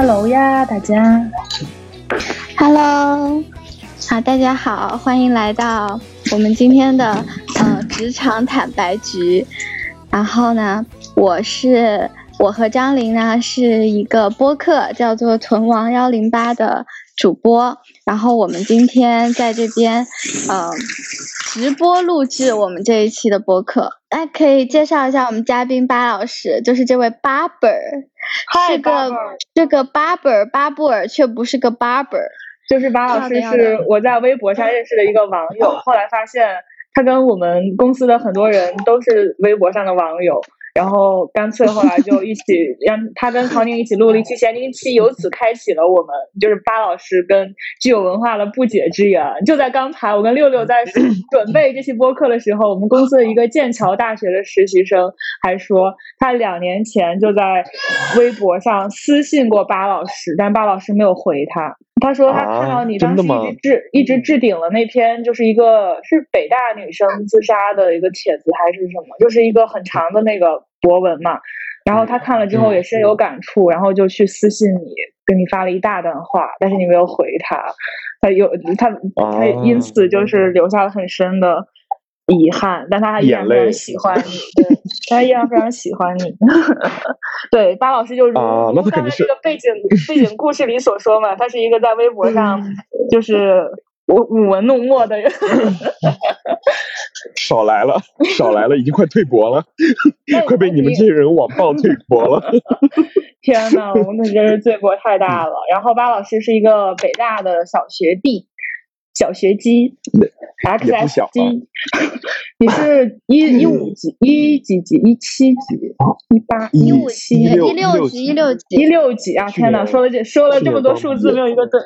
Hello 呀，大家。Hello，好，大家好，欢迎来到我们今天的呃职场坦白局。然后呢，我是我和张琳呢是一个播客，叫做“屯王幺零八”的主播。然后我们今天在这边呃直播录制我们这一期的播客。哎，可以介绍一下我们嘉宾巴老师，就是这位 barber，是个这个 barber 巴布尔却不是个 barber，就是巴老师是我在微博上认识的一个网友，后来发现他跟我们公司的很多人都是微博上的网友。然后干脆后来就一起 让他跟曹宁一起录了一期闲宁期，由此开启了我们就是巴老师跟具有文化的不解之缘。就在刚才，我跟六六在 准备这期播客的时候，我们公司的一个剑桥大学的实习生还说，他两年前就在微博上私信过巴老师，但巴老师没有回他。他说他看到你当时一直置一直置顶了那篇，就是一个是北大女生自杀的一个帖子还是什么，就是一个很长的那个博文嘛。然后他看了之后也深有感触，然后就去私信你，跟你发了一大段话，但是你没有回他。他有他他因此就是留下了很深的。遗憾，但他依然非常喜欢你，对，他依然非常喜欢你。对，巴老师就如如刚才这个背景背景故事里所说嘛，他是一个在微博上就是舞舞文弄墨的人。少来了，少来了，已经快退博了，快被你们这些人网暴退博了。天呐，我们真是罪过太大了。然后巴老师是一个北大的小学弟。小学鸡，X S 鸡，你是一一五级，一几级，一七级，一八，一五七，一六级，一六级，一六级啊！天哪，说了这说了这么多数字，没有一个对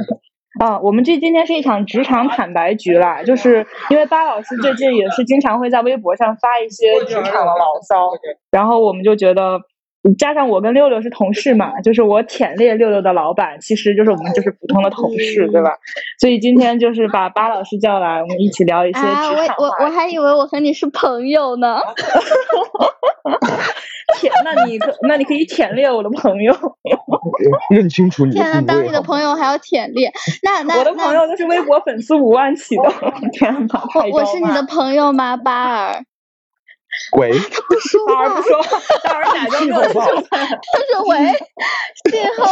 啊！我们这今天是一场职场坦白局啦，就是因为巴老师最近也是经常会在微博上发一些职场的牢骚，然后我们就觉得。加上我跟六六是同事嘛，就是我舔猎六六的老板，其实就是我们就是普通的同事，对吧？所以今天就是把巴老师叫来，我们一起聊一些职场我我我还以为我和你是朋友呢。舔，那你可那你可以舔猎我的朋友。认清楚你。天呐，当你的朋友还要舔猎？那那我的朋友都是微博粉丝五万起的。天哪，我我是你的朋友吗，巴尔？喂，他 不说话，不说，大儿假装没有说。他说喂，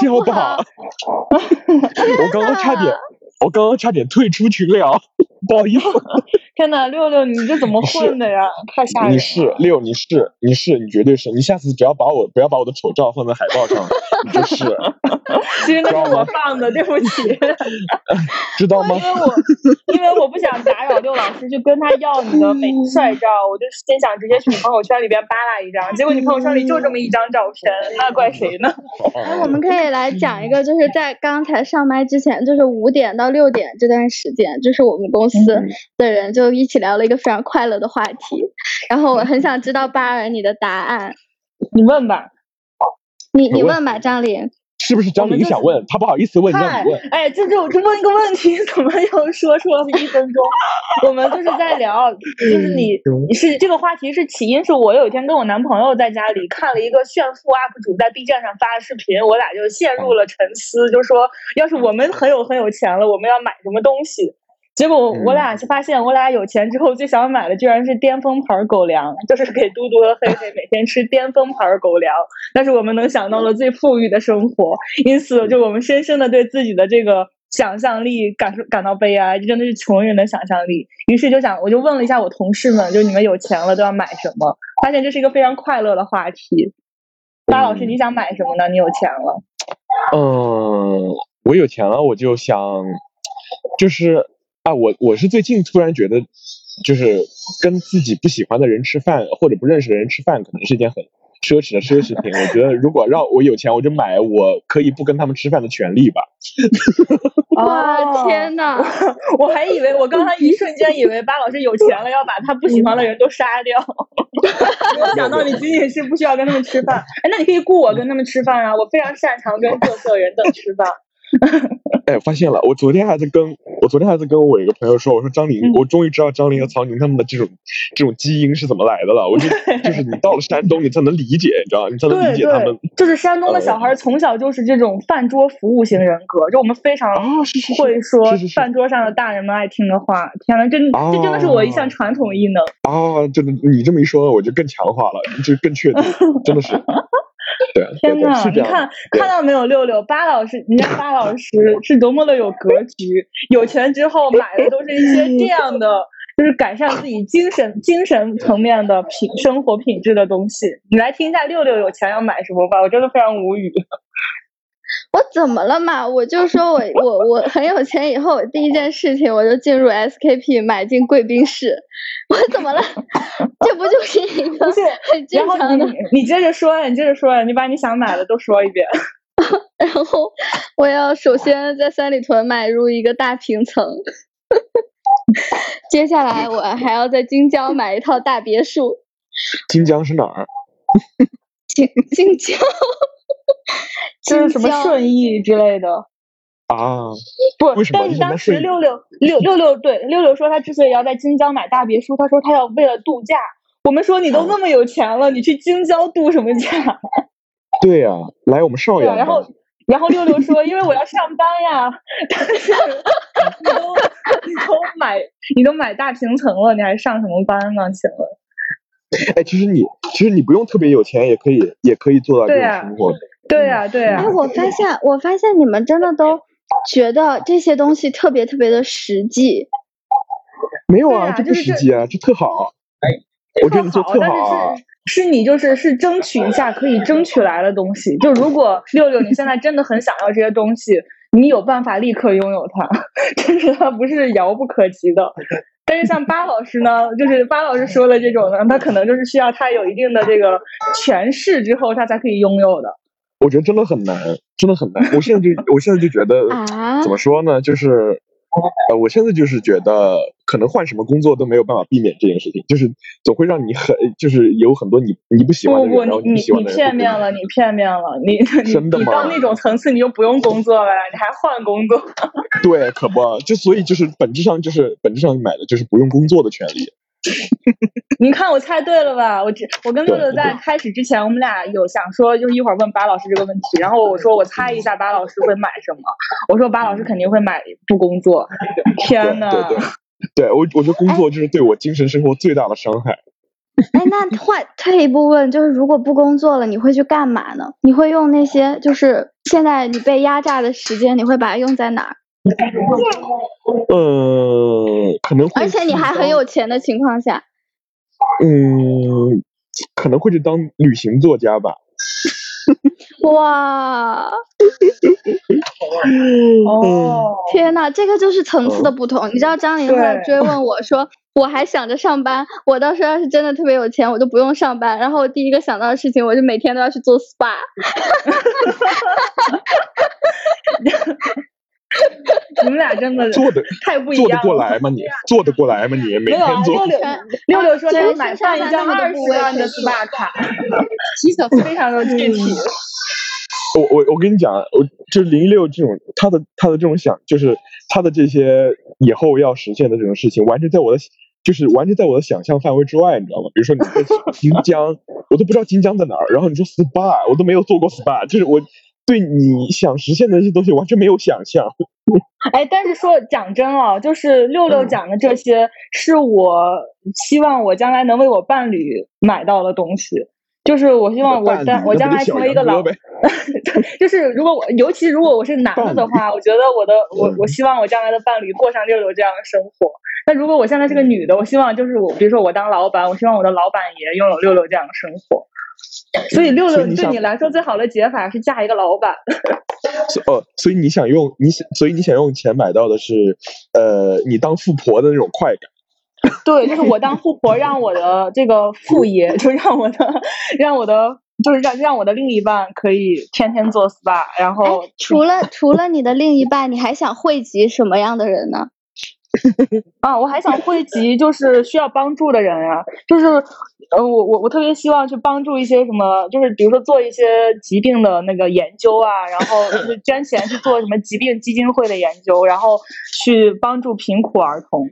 信号不好。我刚刚差点，我刚刚差点退出群聊，不好意思。天呐，六六，你这怎么混的呀？太吓人！你是六，你是你是你绝对是你下次只要把我不要把我的丑照放在海报上，你就是。其实那是我放的，对不起。知道吗？因为我因为我不想打扰六老师，就跟他要你的美 帅照，我就先想直接去你朋友圈里边扒拉一张，结果你朋友圈里就这么一张照片，那怪谁呢？那我们可以来讲一个，就是在刚才上麦之前，就是五点到六点这段时间，就是我们公司的人就一起聊了一个非常快乐的话题，然后我很想知道巴尔你的答案，你问吧，你你问吧，张琳。是不是张明想问？他不好意思问，让你问。哎，这就就问一个问题，怎么又说出了一分钟？我们就是在聊，就是你你是这个话题是起因是我有一天跟我男朋友在家里看了一个炫富 UP 主在 B 站上发的视频，我俩就陷入了沉思，就说要是我们很有很有钱了，我们要买什么东西？结果我俩就发现，我俩有钱之后最想买的居然是巅峰牌狗粮，就是给嘟嘟和黑黑每天吃巅峰牌狗粮。那是我们能想到的最富裕的生活，因此就我们深深的对自己的这个想象力感受感到悲哀，这真的是穷人的想象力。于是就想，我就问了一下我同事们，就你们有钱了都要买什么？发现这是一个非常快乐的话题。巴老师，你想买什么呢？你有钱了？嗯，我有钱了，我就想，就是。啊，我我是最近突然觉得，就是跟自己不喜欢的人吃饭，或者不认识的人吃饭，可能是一件很奢侈的奢侈品。我觉得如果让我有钱，我就买我可以不跟他们吃饭的权利吧。哇天哪！我还以为我刚才一瞬间以为巴老师有钱了，要把他不喜欢的人都杀掉。没有想到你仅仅是不需要跟他们吃饭。哎，那你可以雇我跟他们吃饭啊！我非常擅长跟各色人等吃饭。哎，发现了！我昨天还在跟我昨天还在跟我一个朋友说，我说张琳，我终于知道张琳和曹宁他们的这种这种基因是怎么来的了。我就就是你到了山东，你才能理解，你知道你才能理解他们。就是山东的小孩从小就是这种饭桌服务型人格，就我们非常会说饭桌上的大人们爱听的话。天呐，真这真的是我一项传统异能啊！真的，你这么一说，我就更强化了，就更确定，真的是。对，天呐，你看看到没有？六六八老师，人家八老师是多么的有格局，有钱之后买的都是一些这样的，就是改善自己精神精神层面的品生活品质的东西。你来听一下六六有钱要买什么吧，我真的非常无语。我怎么了嘛？我就说我我我很有钱，以后第一件事情我就进入 SKP 买进贵宾室。我怎么了？这不就是一个很正常的？你接着说呀，你接着说呀，你把你想买的都说一遍。然后我要首先在三里屯买入一个大平层，接下来我还要在京郊买一套大别墅。京江是哪儿？京京江。就是什么顺义之类的啊？不，但是当时六六六六六对六六说他之所以要在京郊买大别墅，他说他要为了度假。我们说你都那么有钱了，你去京郊度什么假？对呀，来我们邵阳。然后然后六六说，因为我要上班呀。但是你都你都买你都买大平层了，你还上什么班呢？请问？哎，其实你其实你不用特别有钱，也可以也可以做到这种生活。对呀，对呀。哎，我发现，我发现你们真的都觉得这些东西特别特别的实际。没有啊，这不实际啊，这特好。哎，我觉得你做特好。是你就是是争取一下可以争取来的东西。就如果六六你现在真的很想要这些东西，你有办法立刻拥有它，但是它不是遥不可及的。但是像巴老师呢，就是巴老师说的这种呢，他可能就是需要他有一定的这个权势之后，他才可以拥有的。我觉得真的很难，真的很难。我现在就，我现在就觉得，怎么说呢？就是，呃，我现在就是觉得，可能换什么工作都没有办法避免这件事情，就是总会让你很，就是有很多你你不喜欢的人，然后你喜欢的人。你片面了，你片面了，你你你到那种层次，你就不用工作了，你还换工作？对，可不，就所以就是本质上就是本质上买的就是不用工作的权利。你看我猜对了吧？我只我跟六六在开始之前，我们俩有想说，就是一会儿问巴老师这个问题。然后我说我猜一下巴老师会买什么。我说巴老师肯定会买不工作。天呐，对我我觉得工作就是对我精神生活最大的伤害。哎，那换退一步问，就是如果不工作了，你会去干嘛呢？你会用那些就是现在你被压榨的时间，你会把它用在哪儿？呃，可能会。而且你还很有钱的情况下，嗯，可能会去当旅行作家吧。哇！哦，天哪，这个就是层次的不同。你知道张琳在追问我说，我还想着上班，我到时候要是真的特别有钱，我就不用上班。然后我第一个想到的事情，我就每天都要去做 SPA。你们俩真的做的太不一样，做得过来吗？你做得过来吗？你每天做。六六六六说他要买上一张二十万的 SPA 卡，非常的 具体。我我我跟你讲，我就零六这种他的他的这种想，就是他的这些以后要实现的这种事情，完全在我的就是完全在我的想象范围之外，你知道吗？比如说你在新疆，我都不知道新疆在哪儿，然后你说 SPA，我都没有做过 SPA，就是我。对你想实现的那些东西完全没有想象。哎，但是说讲真啊，就是六六讲的这些，是我希望我将来能为我伴侣买到的东西。就是我希望我将我将来成为一个老，就是如果我尤其如果我是男的的话，我觉得我的我我希望我将来的伴侣过上六六这样的生活。那如果我现在是个女的，我希望就是我，比如说我当老板，我希望我的老板也拥有六六这样的生活。所以六六对你来说最好的解法是嫁一个老板。哦，所以你想用你想，所以你想用钱买到的是，呃，你当富婆的那种快感。对，就是我当富婆，让我的这个副业，就让我的，让我的，就是让让我的另一半可以天天做 SPA，然后除了除了你的另一半，你还想汇集什么样的人呢？啊，我还想汇集就是需要帮助的人呀，就是呃，我我我特别希望去帮助一些什么，就是比如说做一些疾病的那个研究啊，然后就是 捐钱去做什么疾病基金会的研究，然后去帮助贫苦儿童。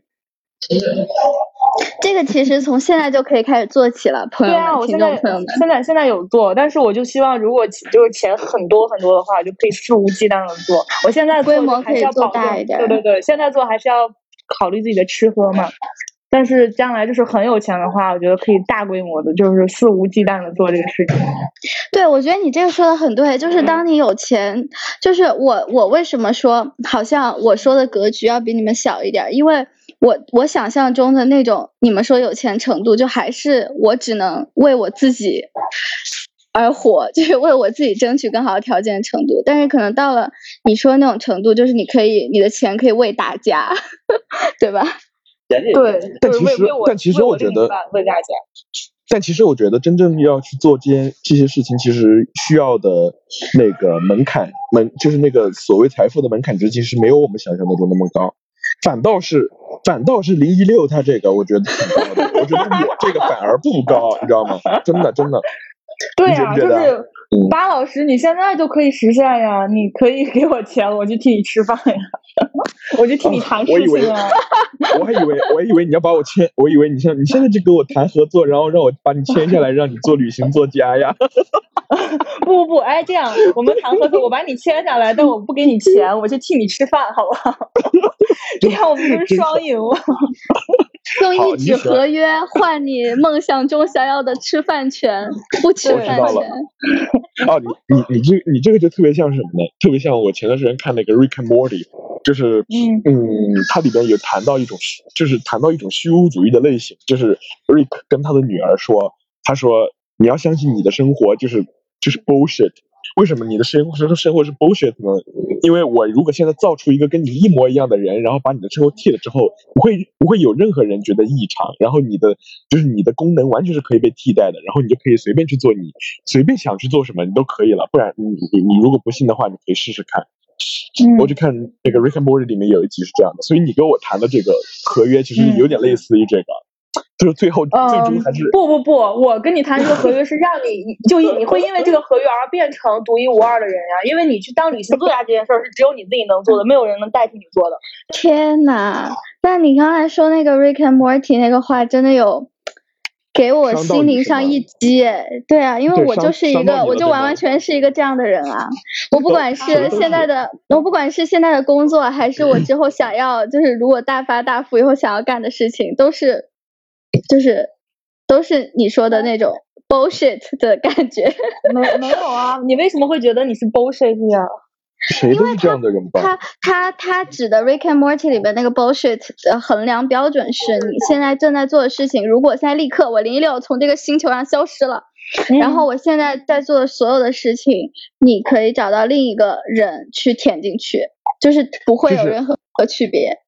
这个其实从现在就可以开始做起了，朋友们、听众朋友们。现在现在有做，但是我就希望，如果就是钱很多很多的话，就可以肆无忌惮的做。我现在规模可以做大一点。对对对，现在做还是要考虑自己的吃喝嘛。但是将来就是很有钱的话，我觉得可以大规模的，就是肆无忌惮的做这个事情。对，我觉得你这个说的很对，就是当你有钱，就是我我为什么说好像我说的格局要比你们小一点，因为。我我想象中的那种，你们说有钱程度，就还是我只能为我自己而活，就是为我自己争取更好的条件程度。但是可能到了你说那种程度，就是你可以，你的钱可以为大家，对吧？对，但其实，但其实我觉得问大家。但其实我觉得，真正要去做这些这些事情，其实需要的那个门槛门，就是那个所谓财富的门槛值，其实没有我们想象的中那么高。反倒是，反倒是零一六他这个，我觉得挺高的。我觉得我这个反而不高，你知道吗？真的，真的。对呀，就是巴老师，你现在就可以实现呀！你可以给我钱，我就替你吃饭呀，我就替你谈事情啊。我还以为，我还以为你要把我签，我以为你现你现在就跟我谈合作，然后让我把你签下来，让你做旅行作家呀。不不不，哎，这样我们谈合作，我把你签下来，但我不给你钱，我就替你吃饭，好不好？这样我们就是双赢了。用一纸合约换你梦想中想要的吃饭权，不吃饭权。哦，你你你这你这个就特别像什么呢？特别像我前段时间看那个《Rick and Morty》，就是嗯嗯，它里边有谈到一种，就是谈到一种虚无主义的类型，就是 Rick 跟他的女儿说，他说你要相信你的生活就是就是 bullshit。为什么你的生活生生活是 bullshit 呢？因为我如果现在造出一个跟你一模一样的人，然后把你的生活替了之后，不会不会有任何人觉得异常，然后你的就是你的功能完全是可以被替代的，然后你就可以随便去做你随便想去做什么你都可以了。不然你你你如果不信的话，你可以试试看。我就看那个 Rick and Morty 里面有一集是这样的，所以你跟我谈的这个合约其实有点类似于这个。就是最后最终还是不不不，我跟你谈这个合约是让你就你会因为这个合约而变成独一无二的人呀，因为你去当旅行作家这件事儿是只有你自己能做的，没有人能代替你做的。天呐，那你刚才说那个 Rick and Morty 那个话，真的有给我心灵上一击哎。对啊，因为我就是一个，我就完完全是一个这样的人啊。我不管是现在的，我不管是现在的工作，还是我 之后想要，就是如果大发大富以后想要干的事情，都是。就是都是你说的那种 bullshit 的感觉，没没有啊？你为什么会觉得你是 bullshit 呀？谁都是这样的人吧？他他他指的 Rick and Morty 里面那个 bullshit 的衡量标准是你现在正在做的事情，如果现在立刻我零一六从这个星球上消失了，然后我现在在做的所有的事情，你可以找到另一个人去填进去，就是不会有任何区别。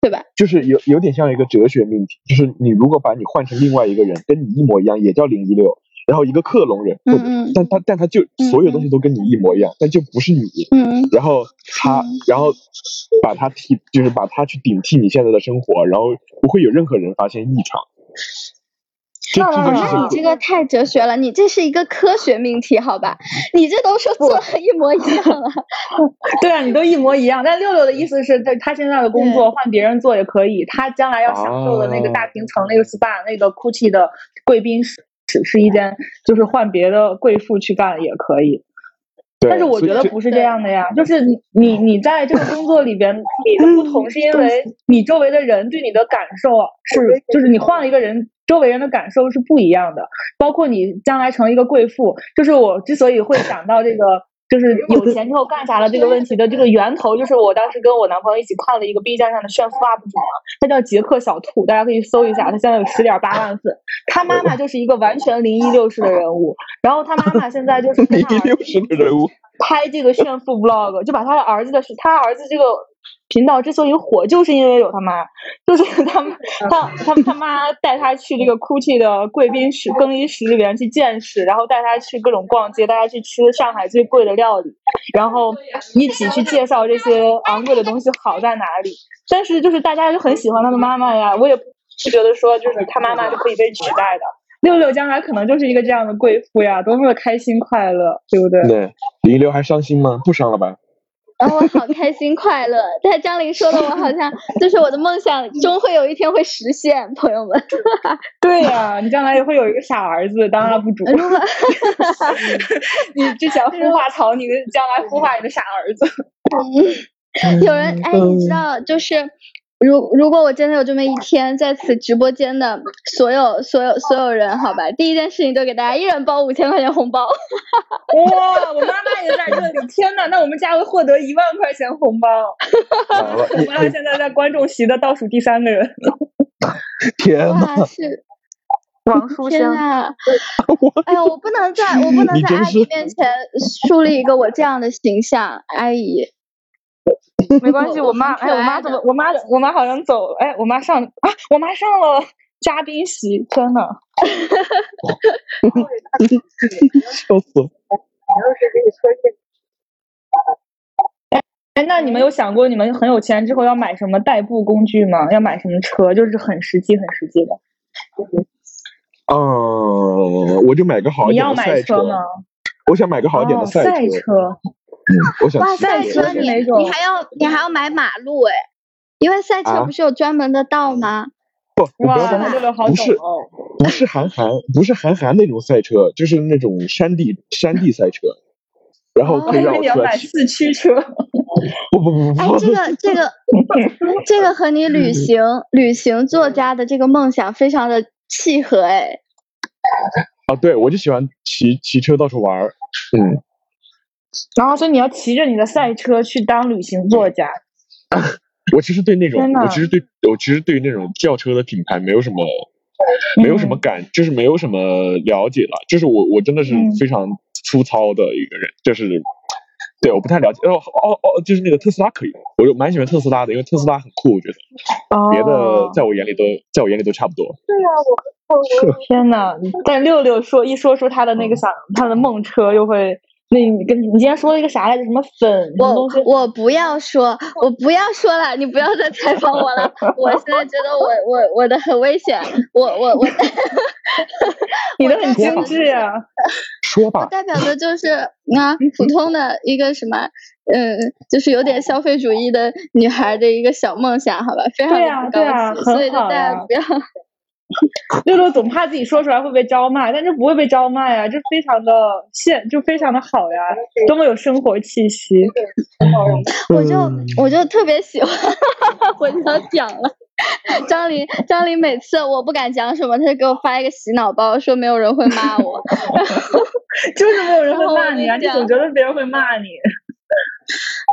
对吧？就是有有点像一个哲学命题，就是你如果把你换成另外一个人，跟你一模一样，也叫零一六，然后一个克隆人，嗯但他但他就所有东西都跟你一模一样，但就不是你，嗯然后他然后把他替，就是把他去顶替你现在的生活，然后不会有任何人发现异常。那那你这个太哲学了，你这是一个科学命题，好吧？你这都说做一模一样了。对啊，你都一模一样。但六六的意思是，他他现在的工作换别人做也可以，他将来要享受的那个大平层、那个 SPA、那个 GUCCI 的贵宾室是一间，就是换别的贵妇去干也可以。但是我觉得不是这样的呀，就是你你你在这个工作里边，你的不同是因为你周围的人对你的感受是，就是你换了一个人。周围人的感受是不一样的，包括你将来成为一个贵妇，就是我之所以会想到这个，就是有钱之后干啥了这个问题的这个源头，就是我当时跟我男朋友一起看了一个 B 站上的炫富 UP 主，他叫杰克小兔，大家可以搜一下，他现在有十点八万粉，他妈妈就是一个完全零一六式的人物，然后他妈妈现在就是零一六式的人物拍这个炫富 vlog，就把他的儿子的是他儿子这个。频道之所以火，就是因为有他妈，就是他们他他他妈带他去这个 GUCCI 的贵宾室、更衣室里边去见识，然后带他去各种逛街，带他去吃上海最贵的料理，然后一起去介绍这些昂贵的东西好在哪里。但是就是大家就很喜欢他的妈妈呀，我也不觉得说就是他妈妈就可以被取代的。六六将来可能就是一个这样的贵妇呀，多么的开心快乐，对不对？对，林六还伤心吗？不伤了吧？然后我好开心快乐，但张琳说的我好像就是我的梦想，终会有一天会实现，朋友们。对呀，你将来也会有一个傻儿子当 UP 主。你之前孵化草，你的将来孵化你的傻儿子。有人哎，你知道就是。如如果我真的有这么一天，在此直播间的所有所有所有人，好吧，第一件事情就给大家一人包五千块钱红包。哇，我妈妈也在这里，天呐，那我们家会获得一万块钱红包。我妈妈现在在观众席的倒数第三个人。天呐，是 王书香。哎呀，我不能在我不能在阿姨面前树立一个我这样的形象，阿姨。没关系，我妈，哎，我妈怎么？我妈，我妈好像走了。哎，我妈上啊，我妈上了嘉宾席，天呐！笑死！哎，那你们有想过，你们很有钱之后要买什么代步工具吗？要买什么车？就是很实际、很实际的。嗯，我就买个好一点的赛车。我想买个好一点的赛车。哇，赛车你你还要你还要买马路哎，因为赛车不是有专门的道吗？不，哇，不是不是韩寒，不是韩寒那种赛车，就是那种山地山地赛车，然后可以让我买四驱车。不不不不，哎，这个这个 这个和你旅行旅行作家的这个梦想非常的契合哎。啊，对，我就喜欢骑骑车到处玩儿，嗯。然后，所以你要骑着你的赛车去当旅行作家。我其实对那种，我其实对我其实对那种轿车的品牌没有什么，没有什么感，就是没有什么了解了。就是我，我真的是非常粗糙的一个人，就是对，我不太了解。哦哦哦，就是那个特斯拉可以，我就蛮喜欢特斯拉的，因为特斯拉很酷，我觉得。别的在我眼里都，在我眼里都差不多。对啊，我 天呐，但六六说一说出他的那个想他的梦车，又会。那你跟你今天说了一个啥来着？什么粉？我我不要说，我不要说了，你不要再采访我了。我现在觉得我我我的很危险，我我我，你的很精致啊。说吧。代表的就是 啊，普通的一个什么，嗯，就是有点消费主义的女孩的一个小梦想，好吧？非常高级，所以大家不要。六六总怕自己说出来会被招骂，但这不会被招骂呀，这非常的现，就非常的好呀，多么有生活气息。我就我就特别喜欢，我就要讲了。张琳张琳每次我不敢讲什么，他就给我发一个洗脑包，说没有人会骂我。就是没有人会骂你啊，你总觉得别人会骂你。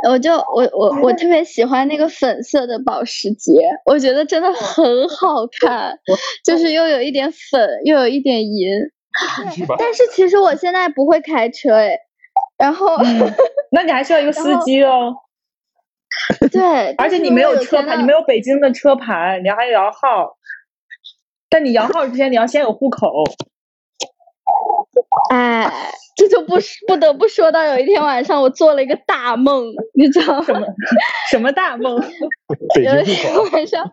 我就我我我特别喜欢那个粉色的保时捷，我觉得真的很好看，就是又有一点粉，又有一点银。但是其实我现在不会开车哎，然后那你还需要一个司机哦。对，而且你没有车牌，你没有北京的车牌，你还摇号。但你摇号之前，你要先有户口。哎，这就不不得不说到有一天晚上，我做了一个大梦，你知道 什么？什么大梦？有一天晚上，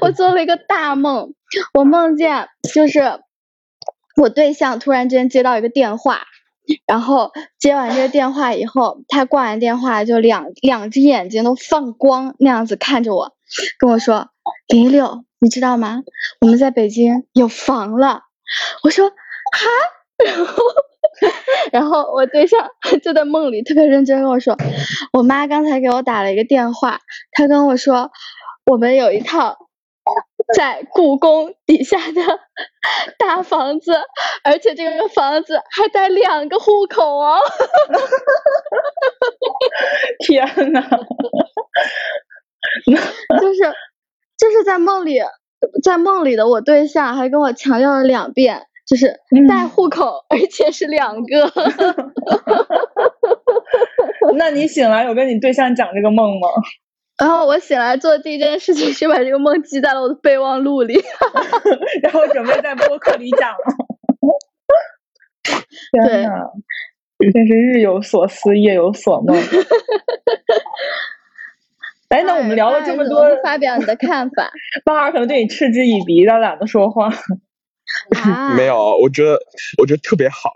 我做了一个大梦，我梦见就是我对象突然之间接到一个电话，然后接完这个电话以后，他挂完电话就两两只眼睛都放光那样子看着我，跟我说：“零六，你知道吗？我们在北京有房了。”我说：“哈。”然后，然后我对象 就在梦里特别认真跟我说，我妈刚才给我打了一个电话，她跟我说，我们有一套在故宫底下的 大房子，而且这个房子还带两个户口哦。天呐，就是就是在梦里，在梦里的我对象还跟我强调了两遍。就是带户口，而且是两个。那你醒来有跟你对象讲这个梦吗？然后我醒来做的第一件事情是把这个梦记在了我的备忘录里，然后准备在播客里讲了。天呐，真是日有所思，夜有所梦。哎，那我们聊了这么多，发表你的看法。巴尔可能对你嗤之以鼻，他懒得说话。没有，我觉得我觉得特别好。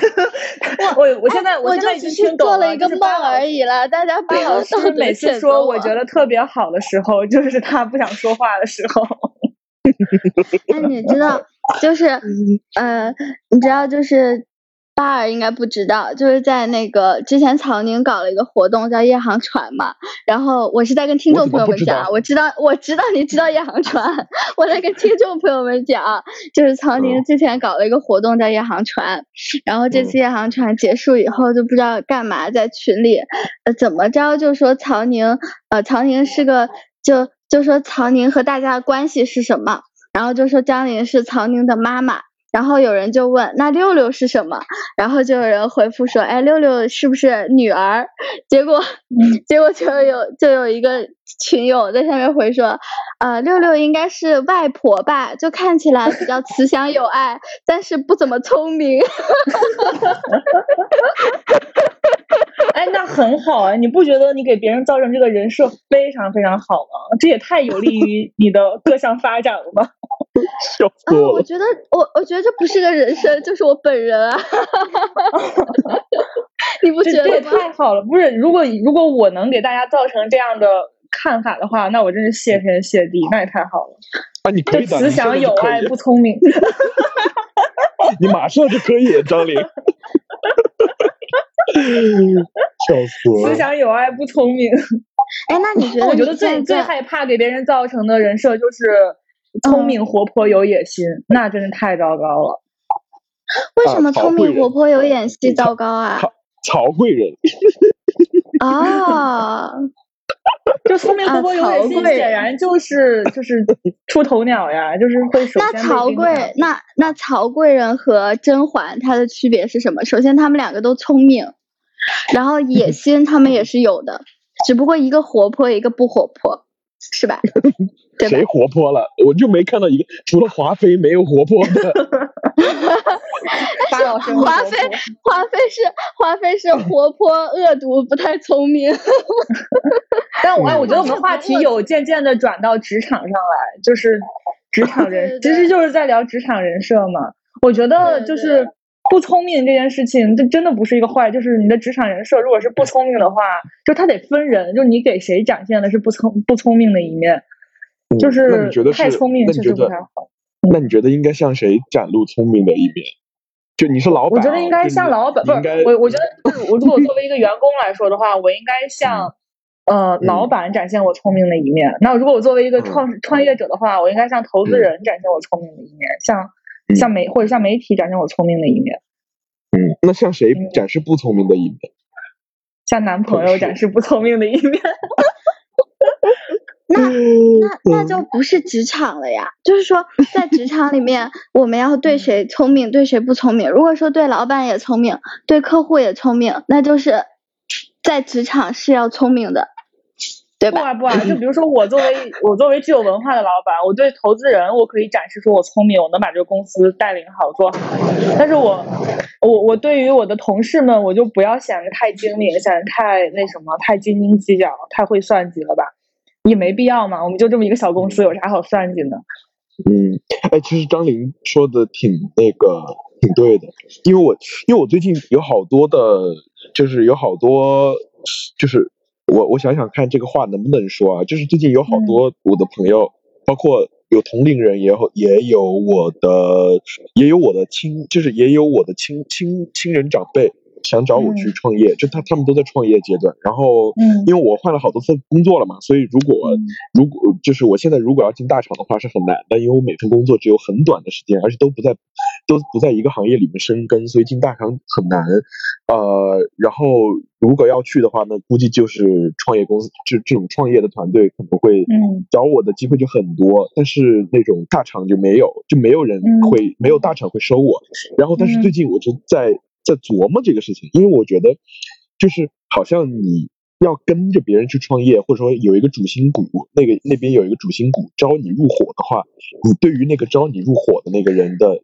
我我现在我现在只是做了一个梦而已了，大家不要每次说我觉得特别好的时候，就是他不想说话的时候。那你知道，就是呃，你知道就是。巴尔应该不知道，就是在那个之前，曹宁搞了一个活动叫夜航船嘛。然后我是在跟听众朋友们讲，我知道，我知道你知道夜航船，我在跟听众朋友们讲，就是曹宁之前搞了一个活动叫夜航船。然后这次夜航船结束以后，就不知道干嘛，在群里呃怎么着就说曹宁呃曹宁是个就就说曹宁和大家的关系是什么，然后就说张琳是曹宁的妈妈。然后有人就问那六六是什么？然后就有人回复说，哎，六六是不是女儿？结果，结果就有就有一个群友在下面回说，呃，六六应该是外婆吧？就看起来比较慈祥有爱，但是不怎么聪明。哎，那很好啊！你不觉得你给别人造成这个人设非常非常好吗？这也太有利于你的各项发展了吧？笑 死我了！我觉得我我觉得这不是个人生，就是我本人啊！你不觉得这也太好了？不是，如果如果我能给大家造成这样的看法的话，那我真是谢天谢地，那也太好了。啊，你可以慈祥有爱不 聪明。你马上就可以，张琳。笑死了！思想有爱不聪明。哎，那你觉得？我觉得最最害怕给别人造成的人设就是聪明、活泼、有野心，那真是太糟糕了。为什么聪明、活泼、有野心糟糕啊？曹贵人。啊。就聪明、活泼、有野心，显然就是就是出头鸟呀，就是会首先。那曹贵，那那曹贵人和甄嬛，她的区别是什么？首先，他们两个都聪明，然后野心他们也是有的，只不过一个活泼，一个不活泼，是 吧？谁活泼了？我就没看到一个，除了华妃没有活泼的。华妃，华妃，华妃是华妃是活泼、恶毒、不太聪明。但我哎，我觉得我们话题有渐渐的转到职场上来，就是职场人，其实就是在聊职场人设嘛。我觉得就是不聪明这件事情，这真的不是一个坏，就是你的职场人设如果是不聪明的话，就他得分人，就你给谁展现的是不聪不聪明的一面。就是太聪明，确实不太好。那你觉得应该向谁展露聪明的一面？就你是老板，我觉得应该向老板，不是我。我觉得，我如果作为一个员工来说的话，我应该 向呃老板展现我聪明的一面。那如果我作为一个创创业者的话，我应该向投资人展现我聪明的一面，向向媒或者向媒体展现我聪明的一面。嗯，那向谁展示不聪明的一面？向男朋友展示不聪明的一面。那那那就不是职场了呀，就是说在职场里面，我们要对谁聪明，对谁不聪明。如果说对老板也聪明，对客户也聪明，那就是在职场是要聪明的，对吧？不啊不啊，就比如说我作为我作为具有文化的老板，我对投资人我可以展示出我聪明，我能把这个公司带领好做好。但是我我我对于我的同事们，我就不要显得太精明，显得太那什么，太斤斤计较，太会算计了吧。也没必要嘛，我们就这么一个小公司，有啥好算计的？嗯，哎，其实张琳说的挺那个，挺对的，因为我因为我最近有好多的，就是有好多，就是我我想想看这个话能不能说啊？就是最近有好多我的朋友，包括有同龄人，也有也有我的，也有我的亲，就是也有我的亲亲亲人长辈。想找我去创业，就他他们都在创业阶段，然后，嗯，因为我换了好多份工作了嘛，所以如果如果就是我现在如果要进大厂的话是很难的，因为我每份工作只有很短的时间，而且都不在都不在一个行业里面生根，所以进大厂很难。呃，然后如果要去的话呢，估计就是创业公司，这这种创业的团队可能会找我的机会就很多，但是那种大厂就没有，就没有人会没有大厂会收我。然后，但是最近我就在。在琢磨这个事情，因为我觉得，就是好像你要跟着别人去创业，或者说有一个主心骨，那个那边有一个主心骨招你入伙的话，你对于那个招你入伙的那个人的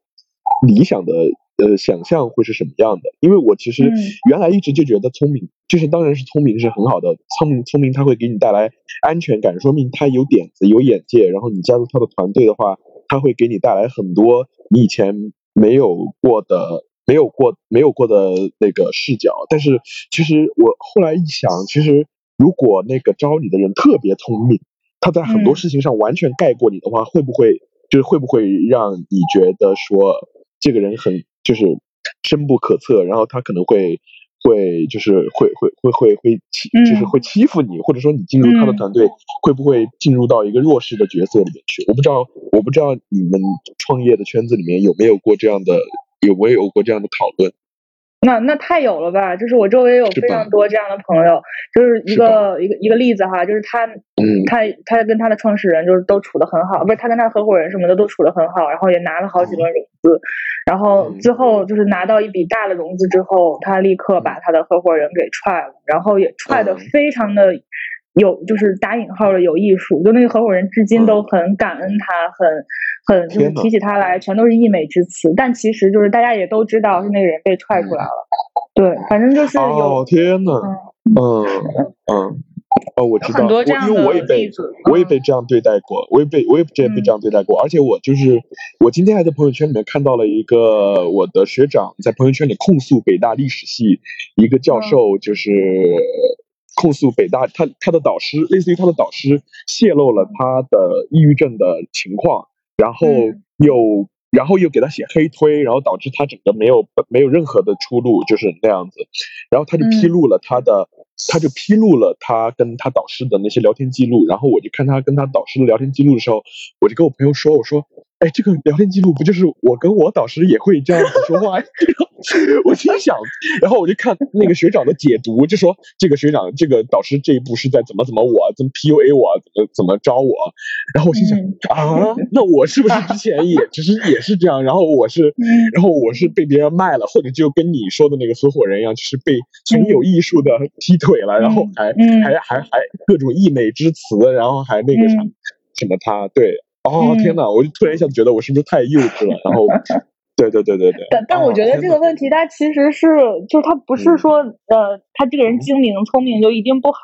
理想的呃想象会是什么样的？因为我其实原来一直就觉得聪明，就是当然是聪明是很好的，聪明聪明他会给你带来安全感，说明他有点子有眼界，然后你加入他的团队的话，他会给你带来很多你以前没有过的。没有过没有过的那个视角，但是其实我后来一想，其实如果那个招你的人特别聪明，他在很多事情上完全盖过你的话，会不会就是会不会让你觉得说这个人很就是深不可测，然后他可能会会就是会会会会会欺就是会欺负你，或者说你进入他的团队会不会进入到一个弱势的角色里面去？我不知道我不知道你们创业的圈子里面有没有过这样的。有没有过这样的讨论？那那太有了吧！就是我周围有非常多这样的朋友，就是一个一个一个例子哈，就是他，他他跟他的创始人就是都处的很好，不是他跟他合伙人什么的都处的很好，然后也拿了好几轮融资，然后最后就是拿到一笔大的融资之后，他立刻把他的合伙人给踹了，然后也踹的非常的。有就是打引号的有艺术，就那个合伙人至今都很感恩他，很很就是提起他来全都是溢美之词。但其实就是大家也都知道是那个人被踹出来了。对，反正就是有天呐，嗯嗯哦，我知道，因为我也被我也被这样对待过，我也被我也之前被这样对待过。而且我就是我今天还在朋友圈里面看到了一个我的学长在朋友圈里控诉北大历史系一个教授，就是。控诉北大，他他的导师，类似于他的导师泄露了他的抑郁症的情况，然后又然后又给他写黑推，然后导致他整个没有没有任何的出路，就是那样子，然后他就披露了他的，他就披露了他跟他导师的那些聊天记录，然后我就看他跟他导师的聊天记录的时候，我就跟我朋友说，我说。哎，这个聊天记录不就是我跟我导师也会这样子说话？我心想，然后我就看那个学长的解读，就说这个学长这个导师这一步是在怎么怎么我怎么 PUA 我怎么怎么招我？然后我心想啊，那我是不是之前也只是也是这样？然后我是，然后我是被别人卖了，或者就跟你说的那个合伙人一样，就是被很有艺术的劈腿了，然后还还还还各种溢美之词，然后还那个啥什么他对。哦天哪！我就突然一下觉得我是不是太幼稚了？然后，对对对对对。但但我觉得这个问题，它其实是，就是他不是说，呃，他这个人精明聪明就一定不好，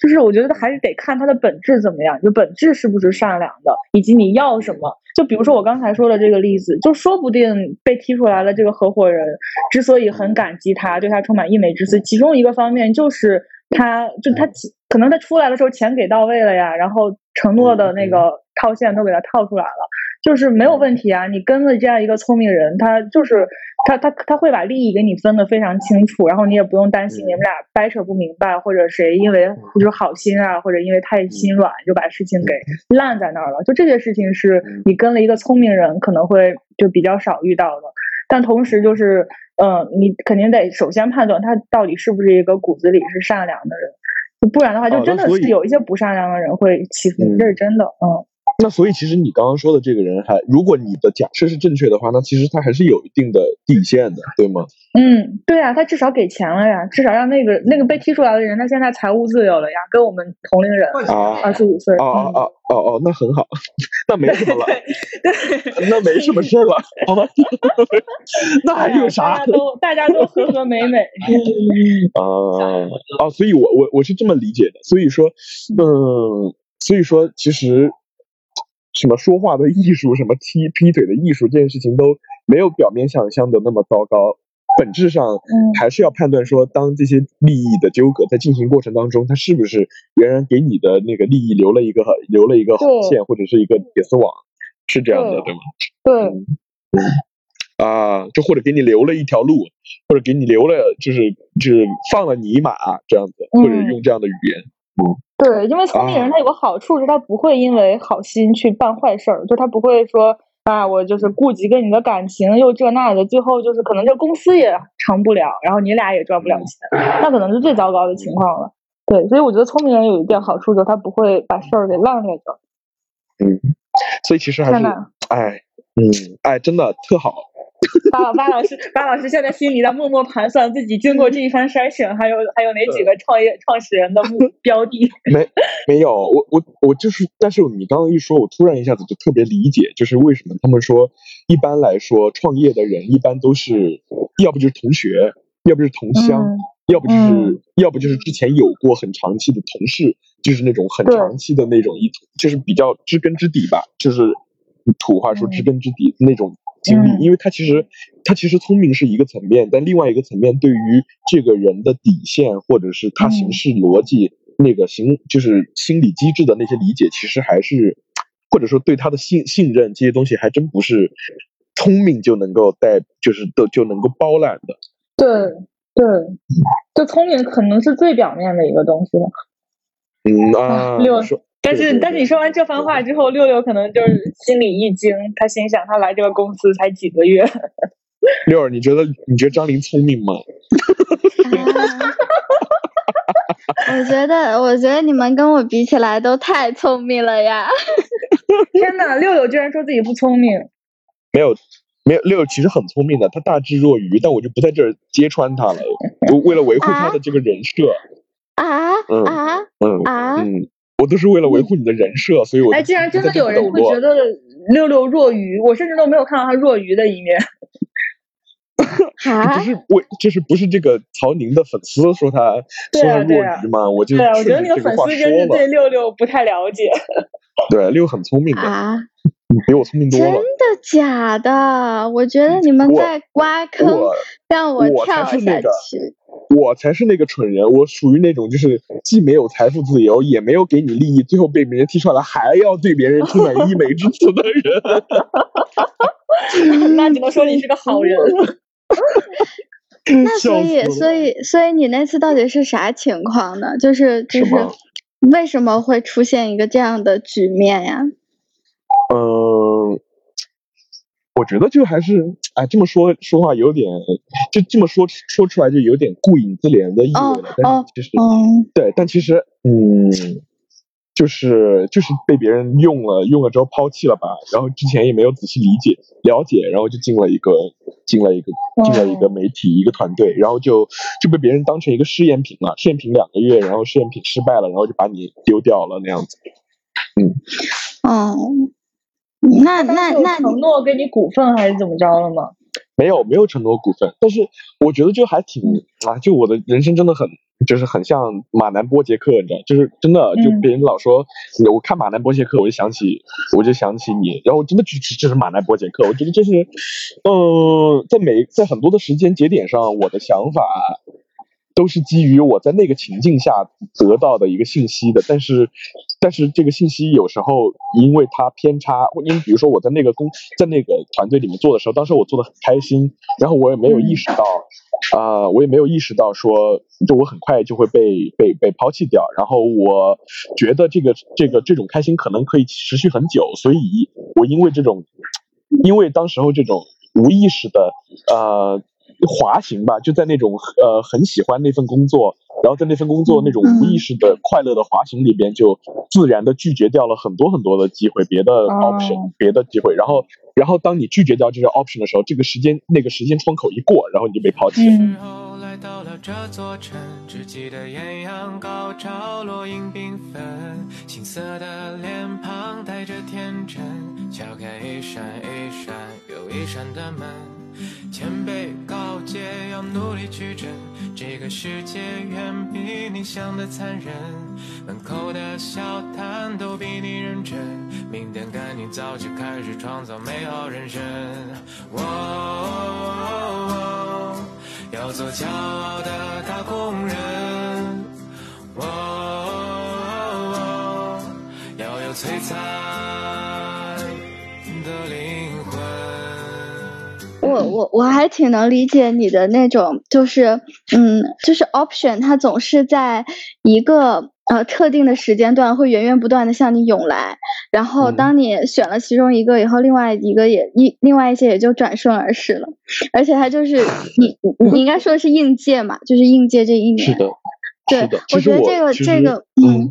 就是我觉得还是得看他的本质怎么样，就本质是不是善良的，以及你要什么。就比如说我刚才说的这个例子，就说不定被踢出来了这个合伙人之所以很感激他，对他充满溢美之词，其中一个方面就是他，就他可能他出来的时候钱给到位了呀，然后承诺的那个。套现都给他套出来了，就是没有问题啊！你跟了这样一个聪明人，他就是他他他会把利益给你分得非常清楚，然后你也不用担心你们俩掰扯不明白，或者谁因为就是好心啊，或者因为太心软就把事情给烂在那儿了。就这些事情是你跟了一个聪明人可能会就比较少遇到的，但同时就是，嗯，你肯定得首先判断他到底是不是一个骨子里是善良的人，不然的话就真的是有一些不善良的人会欺负你，这是真的，嗯。那所以，其实你刚刚说的这个人，还如果你的假设是正确的话，那其实他还是有一定的底线的，对吗？嗯，对啊，他至少给钱了呀，至少让那个那个被踢出来的人，他现在财务自由了呀，跟我们同龄人啊，二十五岁，哦哦哦哦哦，那很好，那没什么了，那没什么事了，好吧？那还有啥？大家都大家都和和美美。啊哦，所以我我我是这么理解的，所以说，嗯。所以说，其实什么说话的艺术，什么踢劈腿的艺术，这件事情都没有表面想象的那么糟糕。本质上，还是要判断说，当这些利益的纠葛在进行过程当中，它是不是仍然给你的那个利益留了一个留了一个红线，或者是一个铁丝网，是这样的，对吗？对。啊，就或者给你留了一条路，或者给你留了，就是就是放了你一马这样子，或者用这样的语言，嗯。对，因为聪明人他有个好处是，他不会因为好心去办坏事儿，就他不会说啊，我就是顾及跟你的感情又这那的，最后就是可能这公司也成不了，然后你俩也赚不了钱，那可能是最糟糕的情况了。对，所以我觉得聪明人有一点好处，就是他不会把事儿给浪在这儿。嗯，所以其实还是，哎，嗯，哎，真的特好。巴巴老师，巴老师现在心里在默默盘算自己经过这一番筛选，还有还有哪几个创业创始人的目标的？没没有，我我我就是，但是你刚刚一说，我突然一下子就特别理解，就是为什么他们说一般来说创业的人一般都是要不就是同学，要不就是同乡，要不就是要不就是之前有过很长期的同事，就是那种很长期的那种一就是比较知根知底吧，就是土话说知根知底那种。经历，因为他其实他其实聪明是一个层面，但另外一个层面对于这个人的底线或者是他行事逻辑那个行就是心理机制的那些理解，其实还是或者说对他的信信任这些东西还真不是聪明就能够带就是都就能够包揽的。对对，就聪明可能是最表面的一个东西了。嗯啊，六。但是，但是你说完这番话之后，六六可能就是心里一惊，他心想，他来这个公司才几个月。六儿，你觉得你觉得张琳聪明吗？我觉得，我觉得你们跟我比起来都太聪明了呀！天哪，六六居然说自己不聪明。没有，没有，六六其实很聪明的，他大智若愚，但我就不在这儿揭穿他了，为了维护他的这个人设。啊啊嗯啊嗯。我都是为了维护你的人设，所以我哎，竟然真的有人会觉得六六弱鱼，我甚至都没有看到他弱鱼的一面。啊？不是我，就是不是这个曹宁的粉丝说他说他弱鱼吗？我就对，我觉得那个粉丝真是对六六不太了解。对，六很聪明的啊，比我聪明多了。真的假的？我觉得你们在挖坑，让我跳下去。我才是那个蠢人，我属于那种就是既没有财富自由，也没有给你利益，最后被别人踢出来，还要对别人充满溢美之词的人。那只能说你是个好人。那 所以，所以，所以你那次到底是啥情况呢？就是就是，为什么会出现一个这样的局面呀？嗯。我觉得就还是，哎，这么说说话有点，就这么说说出来就有点顾影自怜的意味了。但是其实，对，但其实，嗯，就是就是被别人用了，用了之后抛弃了吧。然后之前也没有仔细理解了解，然后就进了一个进了一个进了一个媒体一个团队，然后就就被别人当成一个试验品了。试验品两个月，然后试验品失败了，然后就把你丢掉了那样子。嗯，哦。那那那承诺给你股份还是怎么着了吗？没有没有承诺股份，但是我觉得就还挺啊，就我的人生真的很就是很像马南波杰克，你知道，就是真的就别人老说我看马南波杰克，我就想起我就想起你，然后真的就是就是马南波杰克，我觉得这是嗯，在每在很多的时间节点上，我的想法。都是基于我在那个情境下得到的一个信息的，但是，但是这个信息有时候因为它偏差，因为比如说我在那个公在那个团队里面做的时候，当时我做的很开心，然后我也没有意识到，啊，我也没有意识到说，就我很快就会被被被抛弃掉，然后我觉得这个这个这种开心可能可以持续很久，所以我因为这种，因为当时候这种无意识的，呃。滑行吧，就在那种呃很喜欢那份工作，然后在那份工作那种无意识的快乐的滑行里边，就自然的拒绝掉了很多很多的机会，别的 option，别的机会。然后，然后当你拒绝掉这些 option 的时候，这个时间那个时间窗口一过，然后你就被抛弃了。来到了这座城，只记得艳阳高照，落英缤纷，青涩的脸庞带着天真，敲开一扇一扇又一扇的门，前辈告诫要努力去争，这个世界远比你想的残忍，门口的小摊都比你认真，明天赶紧早起开始创造美好人生。要做骄傲的打工人，哦要有璀璨的灵魂。我我我还挺能理解你的那种，就是嗯，就是 option，它总是在一个。呃，特定的时间段会源源不断的向你涌来，然后当你选了其中一个以后，另外一个也一另外一些也就转瞬而逝了。而且它就是 你你应该说的是应届嘛，就是应届这一年。是的，对，我觉得这个这个，嗯，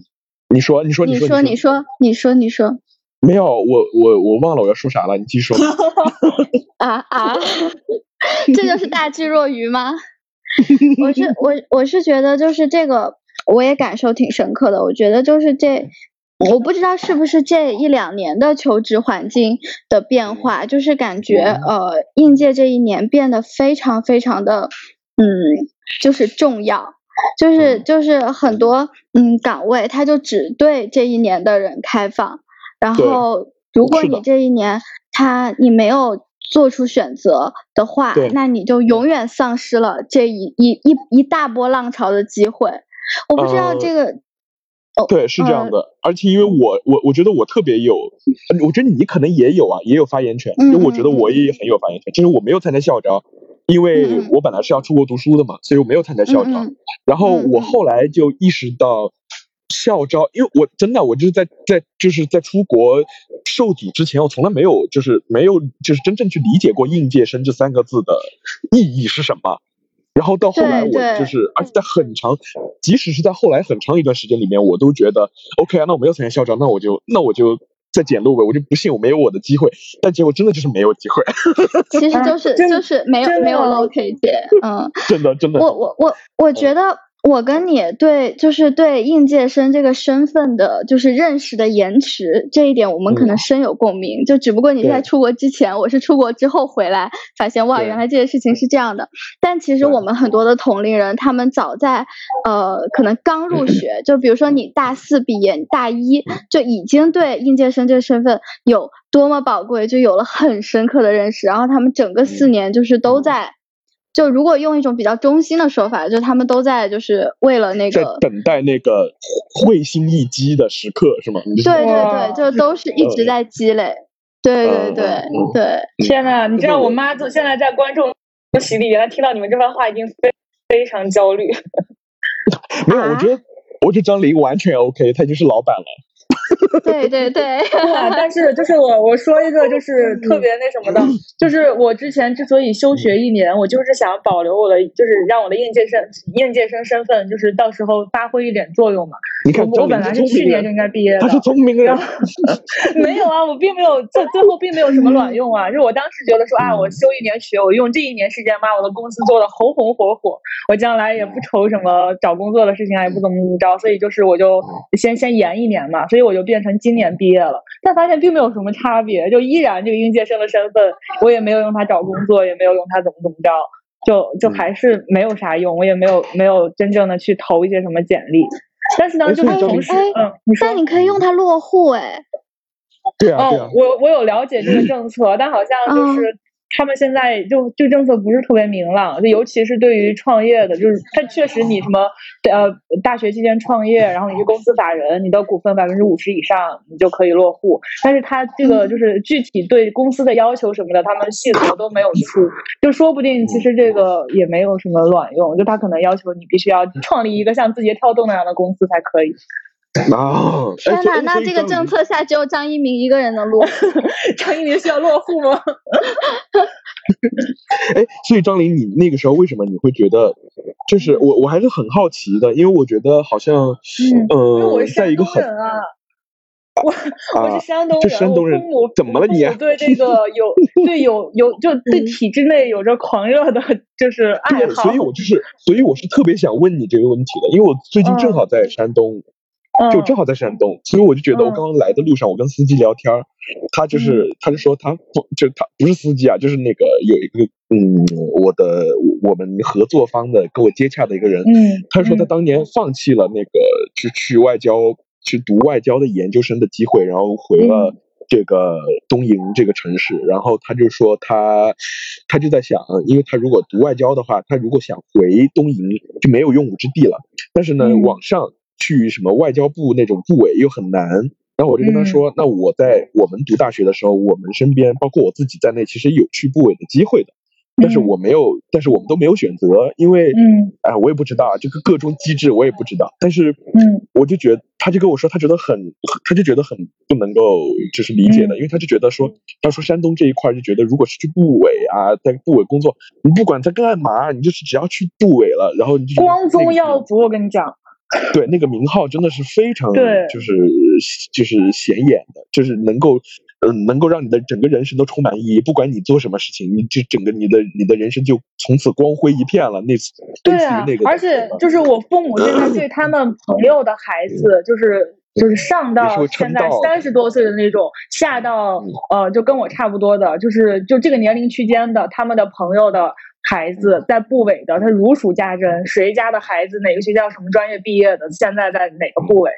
你说你说你说你说你说你说没有，我我我忘了我要说啥了，你继续说。啊 啊，这就是大智若愚吗？我是我我是觉得就是这个，我也感受挺深刻的。我觉得就是这，我不知道是不是这一两年的求职环境的变化，就是感觉呃，应届这一年变得非常非常的嗯，就是重要，就是就是很多嗯岗位，它就只对这一年的人开放。然后，如果你这一年他你没有做出选择的话，那你就永远丧失了这一一一一大波浪潮的机会。我不知道这个，对，是这样的。而且因为我我我觉得我特别有，我觉得你可能也有啊，也有发言权。因为我觉得我也很有发言权。就是我没有参加校招，因为我本来是要出国读书的嘛，所以我没有参加校招。然后我后来就意识到。校招，因为我真的，我就是在在就是在出国受阻之前，我从来没有就是没有就是真正去理解过应届生这三个字的意义是什么。然后到后来，我就是，而且在很长，即使是在后来很长一段时间里面，我都觉得 OK 啊，那我没有参加校招，那我就那我就再捡漏呗，我就不信我没有我的机会。但结果真的就是没有机会。其实就是就是没有没有漏可以捡，嗯，真的真的。我我我我觉得。我跟你对，就是对应届生这个身份的，就是认识的延迟这一点，我们可能深有共鸣。就只不过你在出国之前，我是出国之后回来，发现哇，原来这件事情是这样的。但其实我们很多的同龄人，他们早在呃，可能刚入学，就比如说你大四毕业，大一就已经对应届生这个身份有多么宝贵，就有了很深刻的认识。然后他们整个四年就是都在。就如果用一种比较中心的说法，就他们都在就是为了那个等待那个会心一击的时刻，是吗？对对对，就都是一直在积累。对对对对。天呐，你知道我妈就现在在观众席里，原来听到你们这番话已经非非常焦虑。没有，我觉得我觉得张琳完全 OK，她已经是老板了。对对对，但是就是我我说一个就是特别那什么的，就是我之前之所以休学一年，我就是想保留我的，就是让我的应届生应届生身份，就是到时候发挥一点作用嘛。你看，我本来是去年就应该毕业的，他是聪明人。没有啊，我并没有，这最后并没有什么卵用啊。就是我当时觉得说啊，我休一年学，我用这一年时间把我的公司做的红红火火，我将来也不愁什么找工作的事情啊，也不怎么怎么着，所以就是我就先先延一年嘛，所以我就变成今年毕业了。但发现并没有什么差别，就依然这个应届生的身份，我也没有用它找工作，也没有用它怎么怎么着，就就还是没有啥用，我也没有没有真正的去投一些什么简历。但是呢，就是同时，嗯，但你可以用它落户，哎，对啊，哦，我我有了解这个政策，但好像就是。他们现在就就政策不是特别明朗，就尤其是对于创业的，就是他确实你什么呃大学期间创业，然后你是公司法人，你的股份百分之五十以上，你就可以落户。但是他这个就是具体对公司的要求什么的，他们细则都没有出，就说不定其实这个也没有什么卵用，就他可能要求你必须要创立一个像字节跳动那样的公司才可以。啊！天哪，那这个政策下只有张一鸣一个人能落，张一鸣需要落户吗？哎，所以张琳，你那个时候为什么你会觉得，就是我我还是很好奇的，因为我觉得好像，嗯，在一个很啊，我我是山东人，山东人怎么了你？对这个有对有有就对体制内有着狂热的，就是爱好。所以我就是，所以我是特别想问你这个问题的，因为我最近正好在山东。就正好在山东，所以我就觉得我刚刚来的路上，我跟司机聊天儿，他就是他就说他不就他不是司机啊，就是那个有一个嗯，我的我们合作方的跟我接洽的一个人，嗯，他说他当年放弃了那个去去外交去读外交的研究生的机会，然后回了这个东营这个城市，然后他就说他他就在想，因为他如果读外交的话，他如果想回东营就没有用武之地了，但是呢，网上。去什么外交部那种部委又很难，然后我就跟他说，那我在我们读大学的时候，我们身边包括我自己在内，其实有去部委的机会的，但是我没有，但是我们都没有选择，因为，嗯，哎，我也不知道这个各种机制我也不知道，但是，嗯，我就觉得他就跟我说，他觉得很，他就觉得很不能够就是理解的，因为他就觉得说，他说山东这一块就觉得，如果是去部委啊，在部委工作，你不管在干嘛，你就是只要去部委了，然后你就光宗耀祖，我跟你讲。对，那个名号真的是非常，对，就是就是显眼的，就是能够，嗯，能够让你的整个人生都充满意义。不管你做什么事情，你就整个你的你的人生就从此光辉一片了。那次，对啊，而且就是我父母现在对他们朋友的孩子，就是就是上到现在三十多岁的那种，下到呃，就跟我差不多的，就是就这个年龄区间的，他们的朋友的。孩子在部委的，他如数家珍。谁家的孩子哪个学校什么专业毕业的，现在在哪个部委，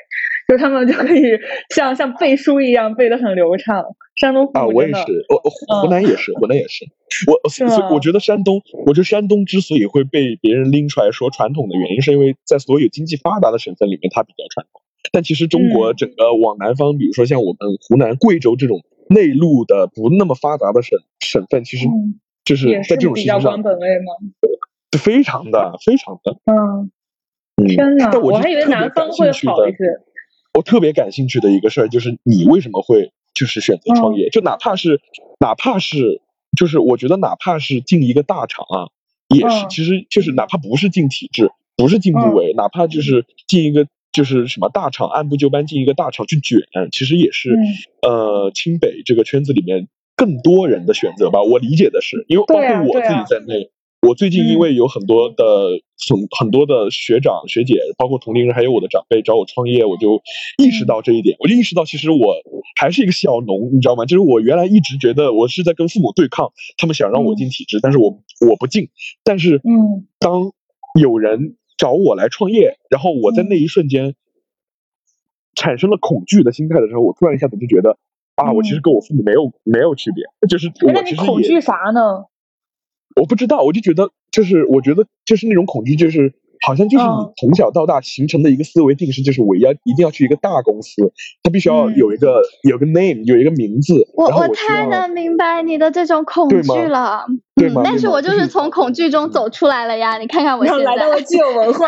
就他们就可以像像背书一样背得很流畅。山东啊，我也是，我湖南也是，湖南也是。我所以我觉得山东，我觉得山东之所以会被别人拎出来说传统的原因，是因为在所有经济发达的省份里面，它比较传统。但其实中国整个往南方，比如说像我们湖南、贵州这种内陆的不那么发达的省省份，其实。就是在这种事情上，管本位吗？非常的，非常的。嗯，天哪！我还以为南方会好一些。我特别感兴趣的一个事儿就是，你为什么会就是选择创业？就哪怕是，哪怕是，就是我觉得哪怕是进一个大厂啊，也是，其实就是哪怕不是进体制，不是进部委，哪怕就是进一个就是什么大厂，按部就班进一个大厂去卷，其实也是呃清北这个圈子里面。更多人的选择吧，我理解的是，因为包括我自己在内，我最近因为有很多的很很多的学长学姐，包括同龄人，还有我的长辈找我创业，我就意识到这一点，我就意识到其实我还是一个小农，你知道吗？就是我原来一直觉得我是在跟父母对抗，他们想让我进体制，但是我我不进，但是嗯，当有人找我来创业，然后我在那一瞬间产生了恐惧的心态的时候，我突然一下子就觉得。啊，我其实跟我父母没有没有区别，就是那你恐惧啥呢？我不知道，我就觉得就是我觉得就是那种恐惧，就是好像就是你从小到大形成的一个思维定式，就是我要一定要去一个大公司，它必须要有一个有个 name，有一个名字。我我太能明白你的这种恐惧了，对吗？但是我就是从恐惧中走出来了呀！你看看我现在来到了具有文化，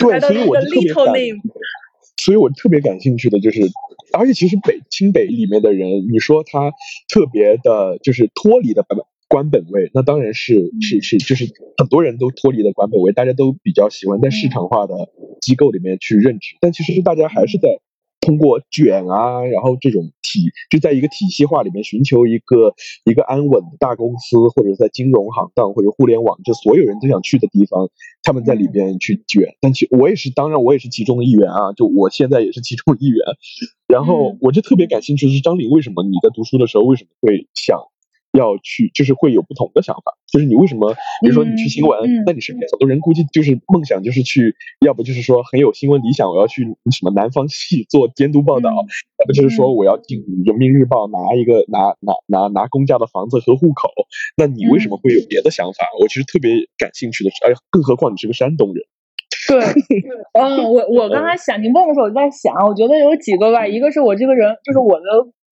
对，所以我就特别感，所以我特别感兴趣的就是。而且其实北清北里面的人，你说他特别的，就是脱离的本官本位，那当然是是是，就是很多人都脱离了官本位，大家都比较喜欢在市场化的机构里面去任职，但其实是大家还是在。通过卷啊，然后这种体就在一个体系化里面寻求一个一个安稳的大公司，或者在金融行当或者互联网，就所有人都想去的地方，他们在里边去卷。但其我也是，当然我也是其中的一员啊，就我现在也是其中一员。然后我就特别感兴趣是张琳，为什么你在读书的时候为什么会想？要去，就是会有不同的想法。就是你为什么，比如说你去新闻，那你身边很多人估计就是梦想就是去，要不就是说很有新闻理想，我要去什么南方系做监督报道，要不就是说我要进人民日报拿一个拿拿拿拿公家的房子和户口。那你为什么会有别的想法？我其实特别感兴趣的是，哎，更何况你是个山东人。对，嗯，我我刚才想你问的时候，我就在想，我觉得有几个吧，一个是我这个人，就是我的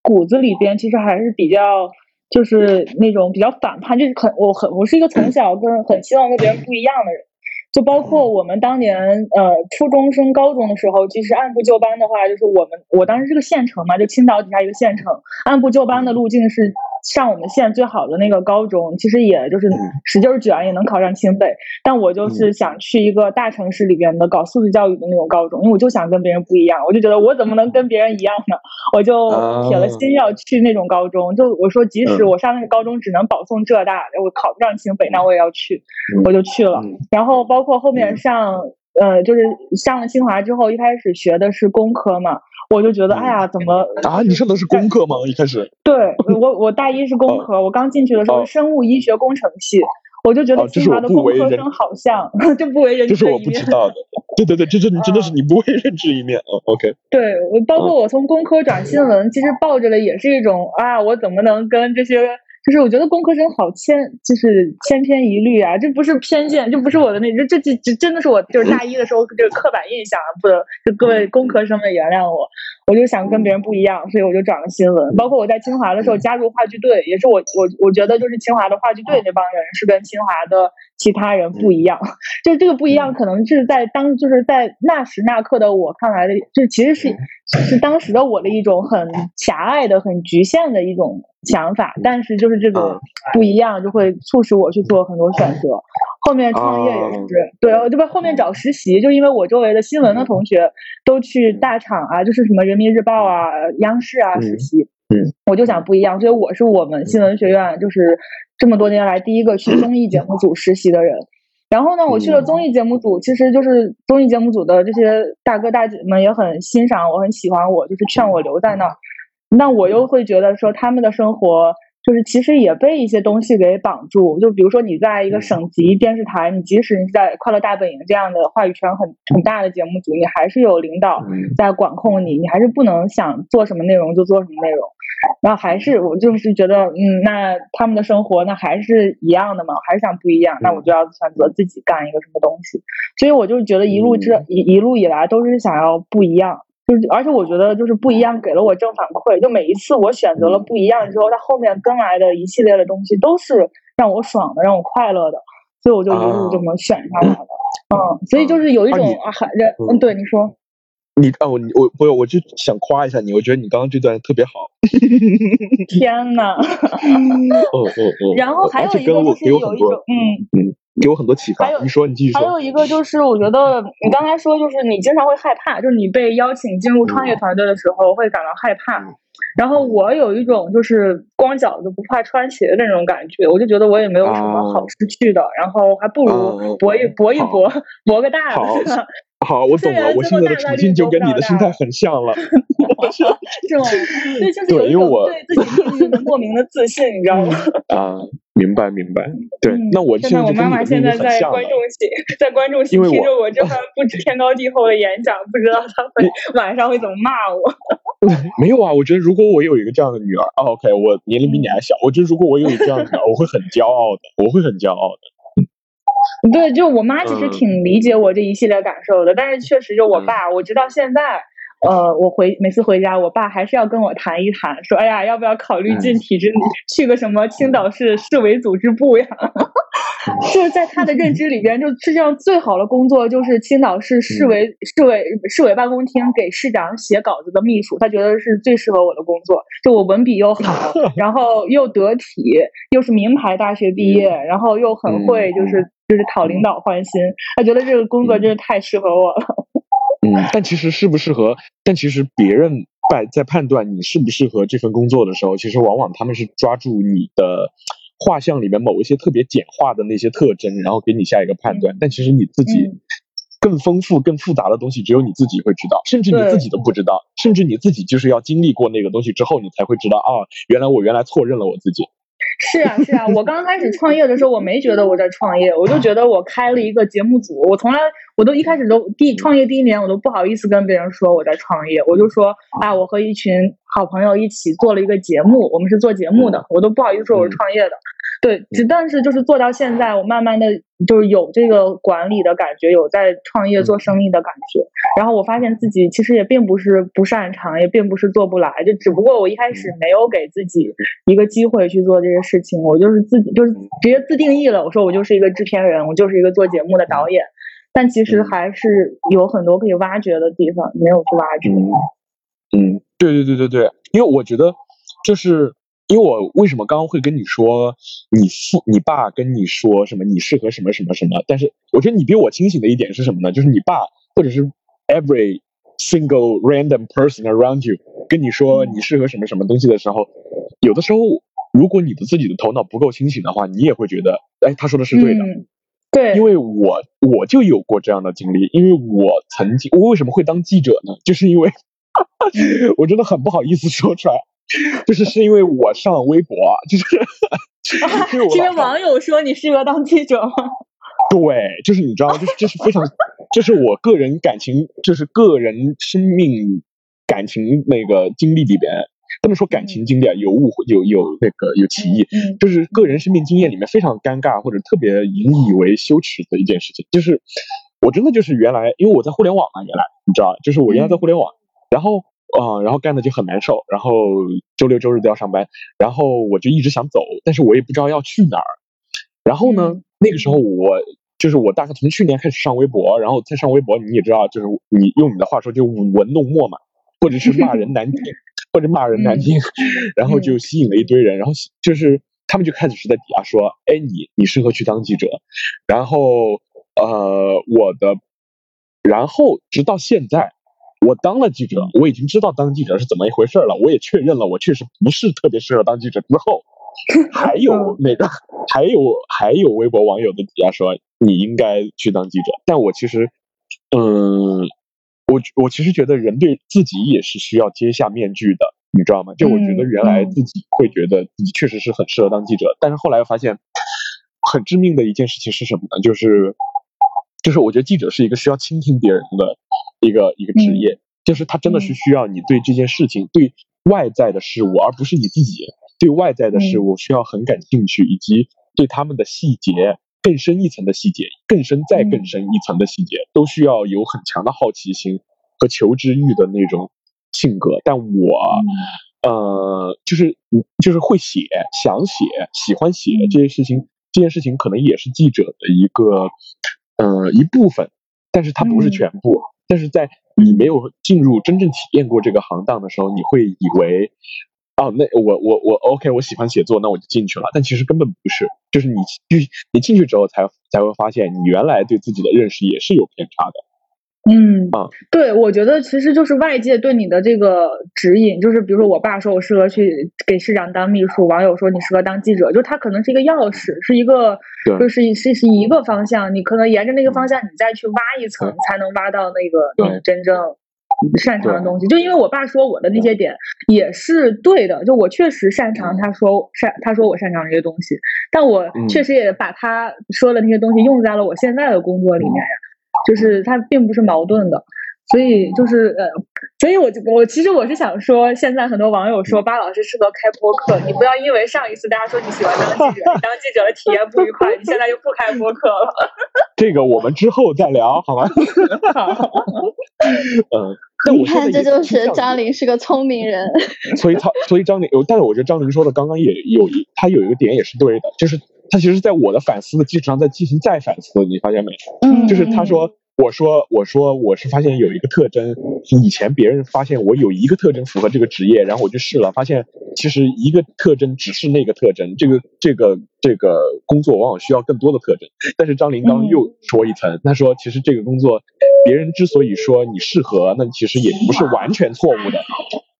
骨子里边其实还是比较。就是那种比较反叛，就是很我很我是一个从小跟很希望跟别人不一样的人，就包括我们当年呃初中升高中的时候，其实按部就班的话，就是我们我当时是个县城嘛，就青岛底下一个县城，按部就班的路径是。上我们县最好的那个高中，其实也就是使劲卷也能考上清北，但我就是想去一个大城市里边的搞素质教育的那种高中，因为我就想跟别人不一样，我就觉得我怎么能跟别人一样呢？我就铁了心要去那种高中。就我说，即使我上那个高中只能保送浙大，我考不上清北，那我也要去，我就去了。然后包括后面上，呃，就是上了清华之后，一开始学的是工科嘛。我就觉得，哎呀，怎么啊？你上的是工科吗？一开始？对，我我大一是工科，我刚进去的时候是生物医学工程系，我就觉得清华的工科生好像 就不为人知。这是我不知道的。对对对，这这真的是你不为人知一面啊。OK。对，我包括我从工科转新闻，其实抱着的也是一种啊，我怎么能跟这些。就是我觉得工科生好千，就是千篇一律啊，这不是偏见，这不是我的那，这这这真的是我就是大一的时候就是刻板印象，不，就各位工科生们原谅我，我就想跟别人不一样，所以我就转了新闻。包括我在清华的时候加入话剧队，也是我我我觉得就是清华的话剧队那帮人是跟清华的其他人不一样。就这个不一样，可能是在当就是在那时那刻的我看来的，就其实是是当时的我的一种很狭隘的、很局限的一种想法。但是就是这种不一样，就会促使我去做很多选择。后面创业也是，对，这不后面找实习，就因为我周围的新闻的同学都去大厂啊，就是什么人民日报啊、央视啊实习，嗯，我就想不一样，所以我是我们新闻学院就是这么多年来第一个去综艺节目组实习的人。然后呢，我去了综艺节目组，其实就是综艺节目组的这些大哥大姐们也很欣赏我，很喜欢我，就是劝我留在那儿。那我又会觉得说他们的生活。就是其实也被一些东西给绑住，就比如说你在一个省级电视台，你即使你在《快乐大本营》这样的话语权很很大的节目组，你还是有领导在管控你，你还是不能想做什么内容就做什么内容。然后还是我就是觉得，嗯，那他们的生活那还是一样的嘛，还是想不一样，那我就要选择自己干一个什么东西。所以我就觉得一路这一一路以来都是想要不一样。就是，而且我觉得就是不一样，给了我正反馈。就每一次我选择了不一样之后，它后面跟来的一系列的东西都是让我爽的，让我快乐的，所以我就一路这么选下来的。嗯，所以就是有一种啊，人，嗯，对，你说，你啊，我我不是，我就想夸一下你，我觉得你刚刚这段特别好。天呐。哦哦哦。然后还有一个就是有一种，嗯嗯。给我很多启发。你说，你继续说。还有一个就是，我觉得你刚才说，就是你经常会害怕，就是你被邀请进入创业团队的时候会感到害怕。然后我有一种就是光脚就不怕穿鞋的那种感觉，我就觉得我也没有什么好失去的，然后还不如搏一搏一搏，搏个大的。好，我懂了。我现在的处境就跟你的心态很像了。是吗？对，就是有一种对自己命运的莫名的自信，你知道吗？啊。明白明白，对，那我现在我妈妈现在在观众席，在观众席听着我这番不知天高地厚的演讲，不知道她会 晚上会怎么骂我。没有啊，我觉得如果我有一个这样的女儿，OK，我年龄比你还小，我觉得如果我有一个这样的女儿，我会很骄傲的，我会很骄傲的。对，就我妈其实挺理解我这一系列感受的，但是确实就我爸，我直到现在。呃，我回每次回家，我爸还是要跟我谈一谈，说，哎呀，要不要考虑进体制里，去个什么青岛市市委组织部呀？就是在他的认知里边，就世界上最好的工作就是青岛市市委市委市委办公厅给市长写稿子的秘书，他觉得是最适合我的工作。就我文笔又好，然后又得体，又是名牌大学毕业，然后又很会，就是就是讨领导欢心，他觉得这个工作真是太适合我了。嗯，但其实适不适合？但其实别人在在判断你适不适合这份工作的时候，其实往往他们是抓住你的画像里面某一些特别简化的那些特征，然后给你下一个判断。但其实你自己更丰富、更复杂的东西，只有你自己会知道，甚至你自己都不知道，甚至你自己就是要经历过那个东西之后，你才会知道啊，原来我原来错认了我自己。是啊，是啊，我刚开始创业的时候，我没觉得我在创业，我就觉得我开了一个节目组。我从来，我都一开始都第创业第一年，我都不好意思跟别人说我在创业，我就说啊，我和一群好朋友一起做了一个节目，我们是做节目的，我都不好意思说我是创业的。对，只但是就是做到现在，我慢慢的就是有这个管理的感觉，有在创业做生意的感觉。然后我发现自己其实也并不是不擅长，也并不是做不来，就只不过我一开始没有给自己一个机会去做这些事情。我就是自己就是直接自定义了，我说我就是一个制片人，我就是一个做节目的导演。但其实还是有很多可以挖掘的地方，没有去挖掘。嗯，对对对对对，因为我觉得就是。因为我为什么刚刚会跟你说，你父你爸跟你说什么你适合什么什么什么？但是我觉得你比我清醒的一点是什么呢？就是你爸或者是 every single random person around you 跟你说你适合什么什么东西的时候，有的时候如果你的自己的头脑不够清醒的话，你也会觉得，哎，他说的是对的。对，因为我我就有过这样的经历，因为我曾经我为什么会当记者呢？就是因为 我真的很不好意思说出来。就是是因为我上微博，就是 因为网友说你适合当记者吗？对，就是你知道，就是这是非常，这是我个人感情，就是个人生命感情那个经历里边，不能说感情经历啊，有误会，有有那个有歧义，就是个人生命经验里面非常尴尬或者特别引以为羞耻的一件事情，就是我真的就是原来因为我在互联网嘛，原来你知道，就是我原来在互联网，然后。啊，然后干的就很难受，然后周六周日都要上班，然后我就一直想走，但是我也不知道要去哪儿，然后呢，那个时候我就是我大概从去年开始上微博，然后再上微博，你也知道，就是你用你的话说就舞文弄墨嘛，或者是骂人难听，或者骂人难听，然后就吸引了一堆人，然后就是他们就开始是在底下说，哎，你你适合去当记者，然后呃，我的，然后直到现在。我当了记者，我已经知道当记者是怎么一回事了。我也确认了，我确实不是特别适合当记者。之后，还有那个，还有还有微博网友的底下说你应该去当记者。但我其实，嗯，我我其实觉得人对自己也是需要揭下面具的，你知道吗？就我觉得原来自己会觉得自己确实是很适合当记者，但是后来又发现，很致命的一件事情是什么呢？就是。就是我觉得记者是一个需要倾听别人的一个一个职业，就是他真的是需要你对这件事情、对外在的事物，而不是你自己。对外在的事物需要很感兴趣，以及对他们的细节更深一层的细节、更深再更深一层的细节，都需要有很强的好奇心和求知欲的那种性格。但我，呃，就是就是会写、想写、喜欢写这些事情，这件事情可能也是记者的一个。呃，一部分，但是它不是全部。但是在你没有进入真正体验过这个行当的时候，你会以为，哦，那我我我 OK，我喜欢写作，那我就进去了。但其实根本不是，就是你进你进去之后才才会发现，你原来对自己的认识也是有偏差的。嗯啊，对，我觉得其实就是外界对你的这个指引，就是比如说我爸说我适合去给市长当秘书，网友说你适合当记者，就他可能是一个钥匙，是一个，就是是是一个方向，你可能沿着那个方向，你再去挖一层，才能挖到那个你真正擅长的东西。就因为我爸说我的那些点也是对的，就我确实擅长他说擅他说我擅长这些东西，但我确实也把他说的那些东西用在了我现在的工作里面呀。就是它并不是矛盾的，所以就是呃，所以我就我其实我是想说，现在很多网友说巴老师适合开播客，你不要因为上一次大家说你喜欢当记者，当记者的体验不愉快，你现在又不开播客了。这个我们之后再聊，好吗？嗯，你看，这就是张琳是个聪明人。所以他，所以张琳，但是我觉得张琳说的刚刚也有一，他有一个点也是对的，就是他其实，在我的反思的基础上在进行再反思，你发现没？嗯，就是他说。我说，我说，我是发现有一个特征，以前别人发现我有一个特征符合这个职业，然后我就试了，发现其实一个特征只是那个特征，这个这个这个工作往往需要更多的特征。但是张林刚又说一层，他说其实这个工作，别人之所以说你适合，那其实也不是完全错误的。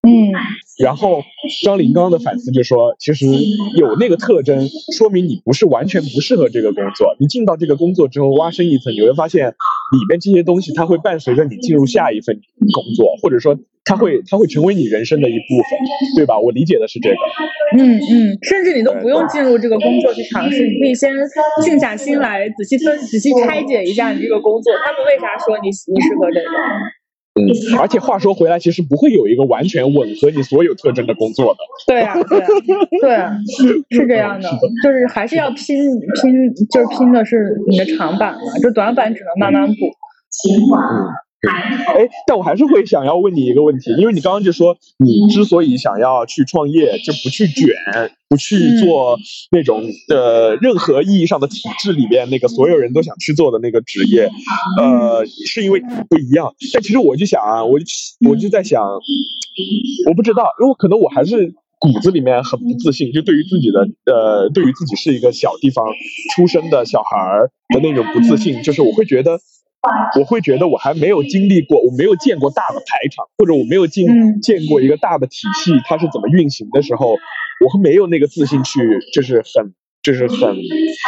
嗯，然后张林刚的反思就说，其实有那个特征，说明你不是完全不适合这个工作。你进到这个工作之后，挖深一层，你会发现里边这些东西，它会伴随着你进入下一份工作，或者说它会它会成为你人生的一部分，对吧？我理解的是这个。嗯嗯，甚至你都不用进入这个工作去尝试，你可以先静下心来，仔细分、仔细拆解一下你这个工作，他们为啥说你你适合这个。嗯，而且话说回来，其实不会有一个完全吻合你所有特征的工作的。对啊，对啊，是这样的，就是还是要拼拼，就是拼的是你的长板嘛，就短板只能慢慢补。嗯。哎，但我还是会想要问你一个问题，因为你刚刚就说，你之所以想要去创业，就不去卷，不去做那种呃任何意义上的体制里边那个所有人都想去做的那个职业，呃，是因为不一样。但其实我就想啊，我我就在想，我不知道，因为可能我还是骨子里面很不自信，就对于自己的呃，对于自己是一个小地方出生的小孩儿的那种不自信，就是我会觉得。我会觉得我还没有经历过，我没有见过大的排场，或者我没有进见过一个大的体系，它是怎么运行的时候，我会没有那个自信去，就是很，就是很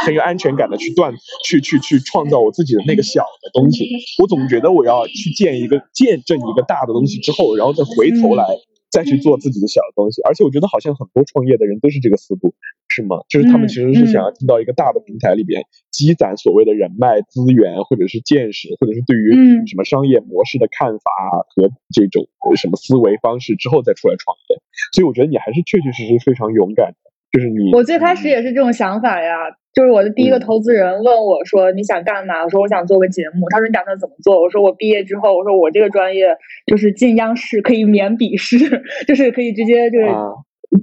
很有安全感的去断，去去去创造我自己的那个小的东西。我总觉得我要去建一个见证一个大的东西之后，然后再回头来。再去做自己的小的东西，而且我觉得好像很多创业的人都是这个思路，是吗？就是他们其实是想要进到一个大的平台里边，积攒所谓的人脉资源，或者是见识，或者是对于什么商业模式的看法和这种什么思维方式之后再出来创业。所以我觉得你还是确确实实非常勇敢的，就是你。我最开始也是这种想法呀。就是我的第一个投资人问我说：“你想干嘛？”我说：“我想做个节目。”他说：“你打算怎么做？”我说：“我毕业之后，我说我这个专业就是进央视可以免笔试，就是可以直接就是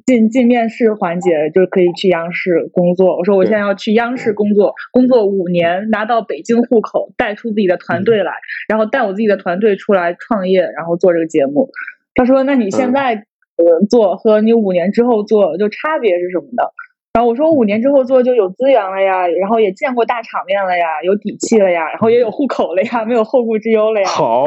进进面试环节，就可以去央视工作。我说我现在要去央视工作，工作五年，拿到北京户口，带出自己的团队来，然后带我自己的团队出来创业，然后做这个节目。他说：“那你现在呃做和你五年之后做就差别是什么的？”然后我说：“五年之后做就有资源了呀，然后也见过大场面了呀，有底气了呀，然后也有户口了呀，没有后顾之忧了呀。”好，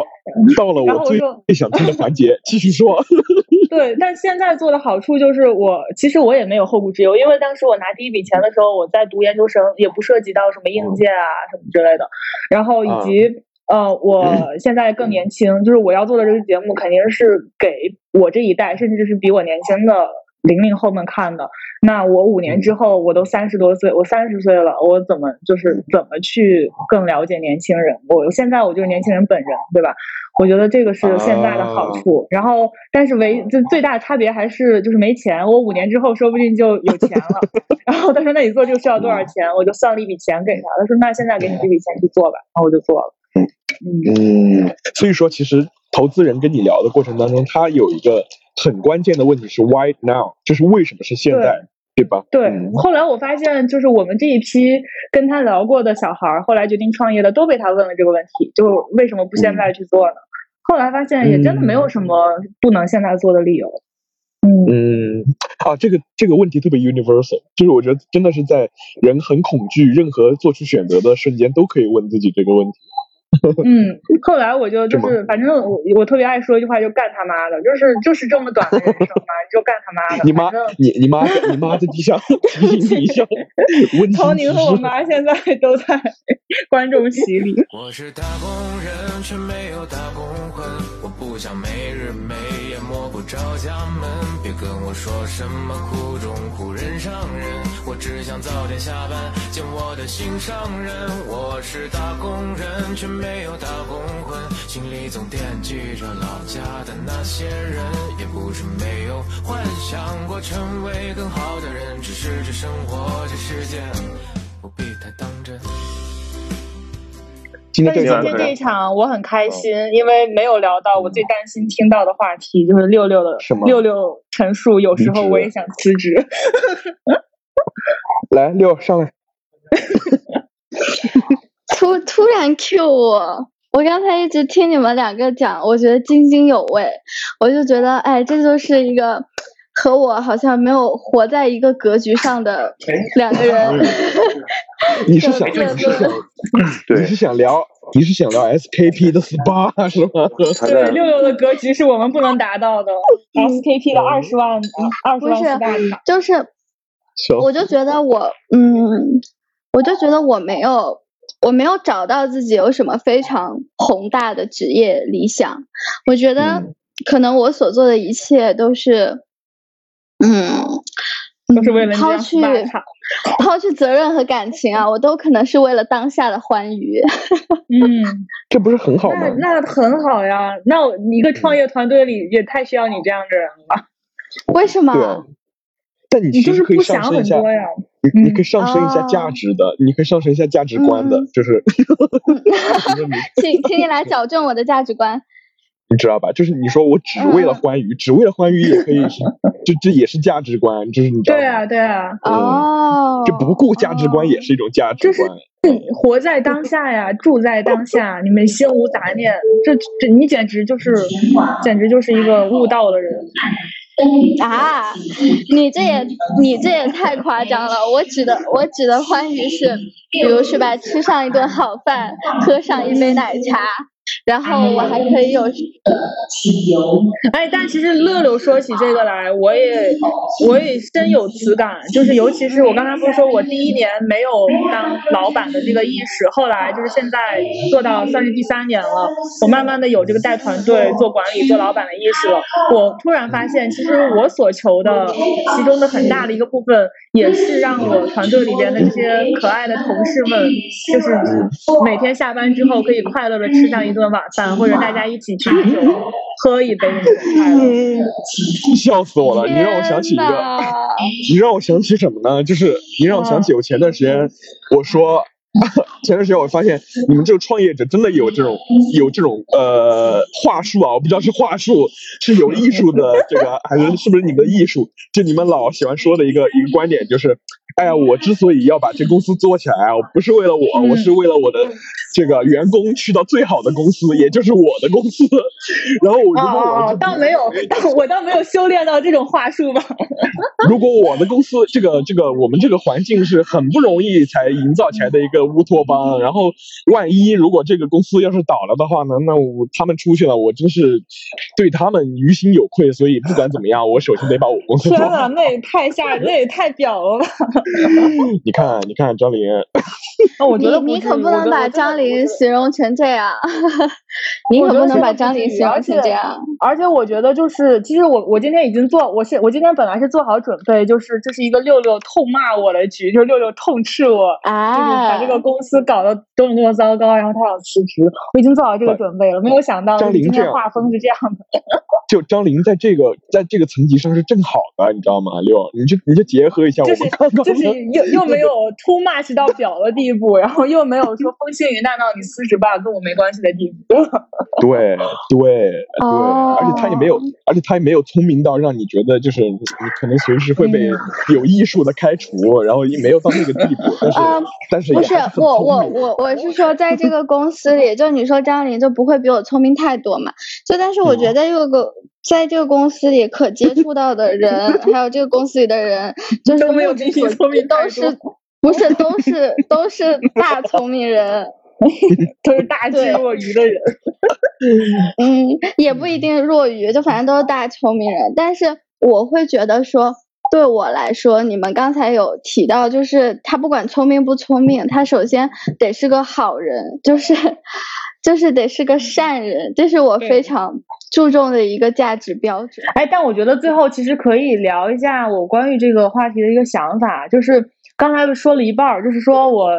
到了我最最想听的环节，继续说。对，但现在做的好处就是我其实我也没有后顾之忧，因为当时我拿第一笔钱的时候，我在读研究生，也不涉及到什么应届啊什么之类的，然后以及。呃，我现在更年轻，就是我要做的这个节目肯定是给我这一代，甚至是比我年轻的零零后们看的。那我五年之后，我都三十多岁，我三十岁了，我怎么就是怎么去更了解年轻人？我现在我就是年轻人本人，对吧？我觉得这个是现在的好处。然后，但是唯就最大的差别还是就是没钱。我五年之后说不定就有钱了。然后他说：“那你做这个需要多少钱？”我就算了一笔钱给他。他说：“那现在给你这笔钱去做吧。”然后我就做了。嗯，所以说，其实投资人跟你聊的过程当中，他有一个很关键的问题是 “Why now”，就是为什么是现在，对吧？对。后来我发现，就是我们这一批跟他聊过的小孩，后来决定创业的，都被他问了这个问题，就为什么不现在去做呢？后来发现，也真的没有什么不能现在做的理由。嗯，啊，这个这个问题特别 universal，就是我觉得真的是在人很恐惧任何做出选择的瞬间，都可以问自己这个问题。嗯，后来我就就是，反正我我特别爱说一句话，就干他妈的，就是就是这么短的人生嘛，就干他妈的。你妈，你你妈，你妈在地上提醒你一下。曹宁和我妈现在都在观众席里。我是打工人，却没有打工魂。我不想没日没夜摸不着家门，别跟我说什么苦中苦人上人，我只想早点下班见我的心上人。我是打工人，却。没有打工魂，心里总惦记着老家的那些人，也不是没有幻想过成为更好的人，只是这生活这世界不必太当真。但是今天这一场我很开心，因为没有聊到我最担心听到的话题，就是六六的六六陈述，有时候我也想辞职。来六上来。突突然 Q 我，我刚才一直听你们两个讲，我觉得津津有味，我就觉得，哎，这就是一个和我好像没有活在一个格局上的两个人。你是想，你是想，你是想聊，你是想聊 SKP 的 SPA 是吗？对，六六的格局是我们不能达到的，SKP 的二十万，二十万大卡，就是，我就觉得我，嗯，我就觉得我没有。我没有找到自己有什么非常宏大的职业理想，我觉得可能我所做的一切都是，嗯，都是为了抛去抛去责任和感情啊，我都可能是为了当下的欢愉。嗯，这不是很好吗？那很好呀，那一个创业团队里也太需要你这样的人了。为什么？但你其实可以上升一下，你你可以上升一下价值的，你可以上升一下价值观的，就是。请请你来矫正我的价值观。你知道吧？就是你说我只为了欢愉，只为了欢愉也可以，这这也是价值观，就是你知道。对啊，对啊。哦。这不顾价值观也是一种价值观。活在当下呀，住在当下，你们心无杂念，这这你简直就是，简直就是一个悟道的人。啊，你这也你这也太夸张了！我指的我指的欢愉是，比如是吧，吃上一顿好饭，喝上一杯奶茶。然后我还可以有，哎，但其实乐乐说起这个来，我也我也深有此感，就是尤其是我刚才不是说我第一年没有当老板的这个意识，后来就是现在做到算是第三年了，我慢慢的有这个带团队做管理做老板的意识了，我突然发现，其实我所求的其中的很大的一个部分，也是让我团队里边的这些可爱的同事们，就是每天下班之后可以快乐的吃上一。一顿晚饭，或者大家一起去酒，喝一杯，笑死我了！你让我想起一个，你让我想起什么呢？就是你让我想起我前段时间我说 前段时间我发现你们这个创业者真的有这种有这种呃话术啊，我不知道是话术是有艺术的这个还是是不是你们的艺术？就你们老喜欢说的一个一个观点就是，哎呀，我之所以要把这公司做起来，我不是为了我，我是为了我的这个员工去到最好的公司，也就是我的公司。然后如果我倒没有，我倒没有修炼到这种话术吧。如果我的公司这个这个我们这个环境是很不容易才营造起来的一个。乌托邦，然后万一如果这个公司要是倒了的话呢？那我他们出去了，我真是对他们于心有愧。所以不管怎么样，我首先得把我公司。天哪，那也太吓人，那也太屌了吧！你看，你看张琳，那我觉得你可不能把张琳形容成这样，你可不能把张琳形容成这样。而且我觉得，就是其实我我今天已经做，我是我今天本来是做好准备，就是这是一个六六痛骂我的局，就是六六痛斥我，就是把这个。公司搞得多么多么糟糕，然后他要辞职，我已经做好这个准备了，没有想到今天画风是这样的。就张琳在这个在这个层级上是正好的，你知道吗？六，你就你就结合一下我们刚刚，就是 又又没有 too much 到表的地步，然后又没有说风轻云淡到你辞职吧跟我没关系的地步。对对对，而且他也没有，而且他也没有聪明到让你觉得就是你可能随时会被有艺术的开除，然后也没有到那个地步。但是但是不是我我我我是说在这个公司里，就你说张琳就不会比我聪明太多嘛？就但是我觉得这个。在这个公司里，可接触到的人，还有这个公司里的人，就是没有比你聪明都是不是都是都是大聪明人，都是大智若愚的人。嗯，也不一定若愚，就反正都是大聪明人。但是我会觉得说，对我来说，你们刚才有提到，就是他不管聪明不聪明，他首先得是个好人，就是。就是得是个善人，这是我非常注重的一个价值标准。哎，但我觉得最后其实可以聊一下我关于这个话题的一个想法，就是刚才说了一半儿，就是说我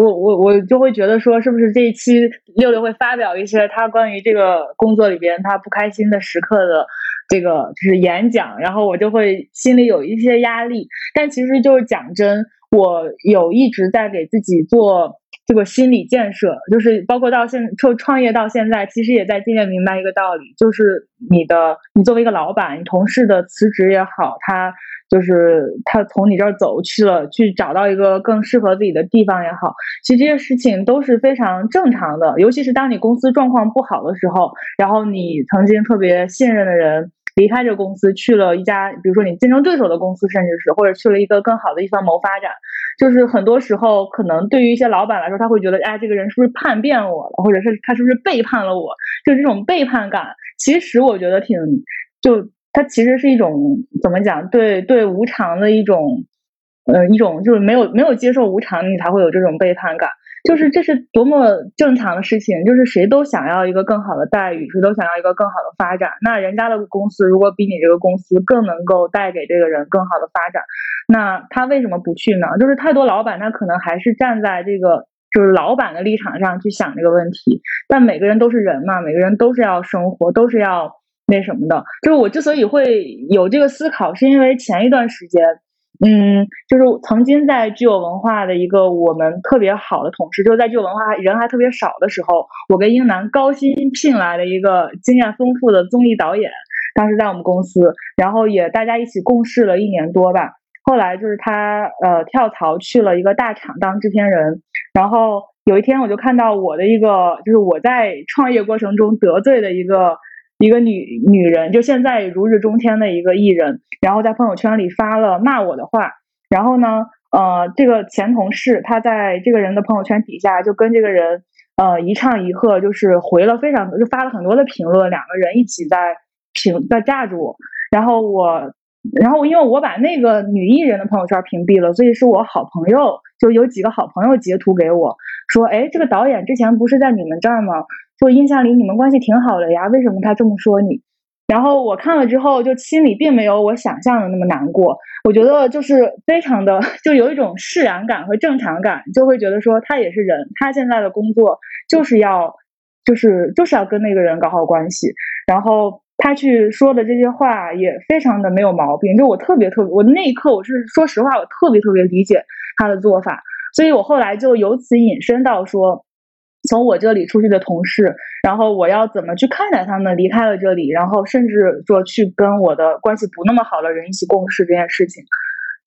我我我就会觉得说，是不是这一期六六会发表一些他关于这个工作里边他不开心的时刻的这个就是演讲，然后我就会心里有一些压力。但其实就是讲真，我有一直在给自己做。这个心理建设，就是包括到现创创业到现在，其实也在渐渐明白一个道理，就是你的你作为一个老板，你同事的辞职也好，他就是他从你这儿走去了，去找到一个更适合自己的地方也好，其实这些事情都是非常正常的。尤其是当你公司状况不好的时候，然后你曾经特别信任的人离开这个公司，去了一家比如说你竞争对手的公司，甚至是或者去了一个更好的地方谋发展。就是很多时候，可能对于一些老板来说，他会觉得，哎，这个人是不是叛变我了，或者是他是不是背叛了我？就这种背叛感，其实我觉得挺，就它其实是一种怎么讲？对对，无常的一种，呃，一种就是没有没有接受无常，你才会有这种背叛感。就是这是多么正常的事情，就是谁都想要一个更好的待遇，谁都想要一个更好的发展。那人家的公司如果比你这个公司更能够带给这个人更好的发展，那他为什么不去呢？就是太多老板他可能还是站在这个就是老板的立场上去想这个问题。但每个人都是人嘛，每个人都是要生活，都是要那什么的。就是我之所以会有这个思考，是因为前一段时间。嗯，就是曾经在具有文化的一个我们特别好的同事，就是在具有文化人还特别少的时候，我跟英男高薪聘来了一个经验丰富的综艺导演，当时在我们公司，然后也大家一起共事了一年多吧。后来就是他呃跳槽去了一个大厂当制片人，然后有一天我就看到我的一个就是我在创业过程中得罪的一个。一个女女人，就现在如日中天的一个艺人，然后在朋友圈里发了骂我的话，然后呢，呃，这个前同事他在这个人的朋友圈底下就跟这个人，呃，一唱一和，就是回了非常就发了很多的评论，两个人一起在评在架住我，然后我，然后因为我把那个女艺人的朋友圈屏蔽了，所以是我好朋友，就有几个好朋友截图给我说，哎，这个导演之前不是在你们这儿吗？就印象里你们关系挺好的呀，为什么他这么说你？然后我看了之后，就心里并没有我想象的那么难过。我觉得就是非常的，就有一种释然感和正常感，就会觉得说他也是人，他现在的工作就是要，就是就是要跟那个人搞好关系。然后他去说的这些话也非常的没有毛病。就我特别特别，我那一刻我是说实话，我特别特别理解他的做法。所以我后来就由此引申到说，从我这里出去的同事，然后我要怎么去看待他们离开了这里，然后甚至说去跟我的关系不那么好的人一起共事这件事情。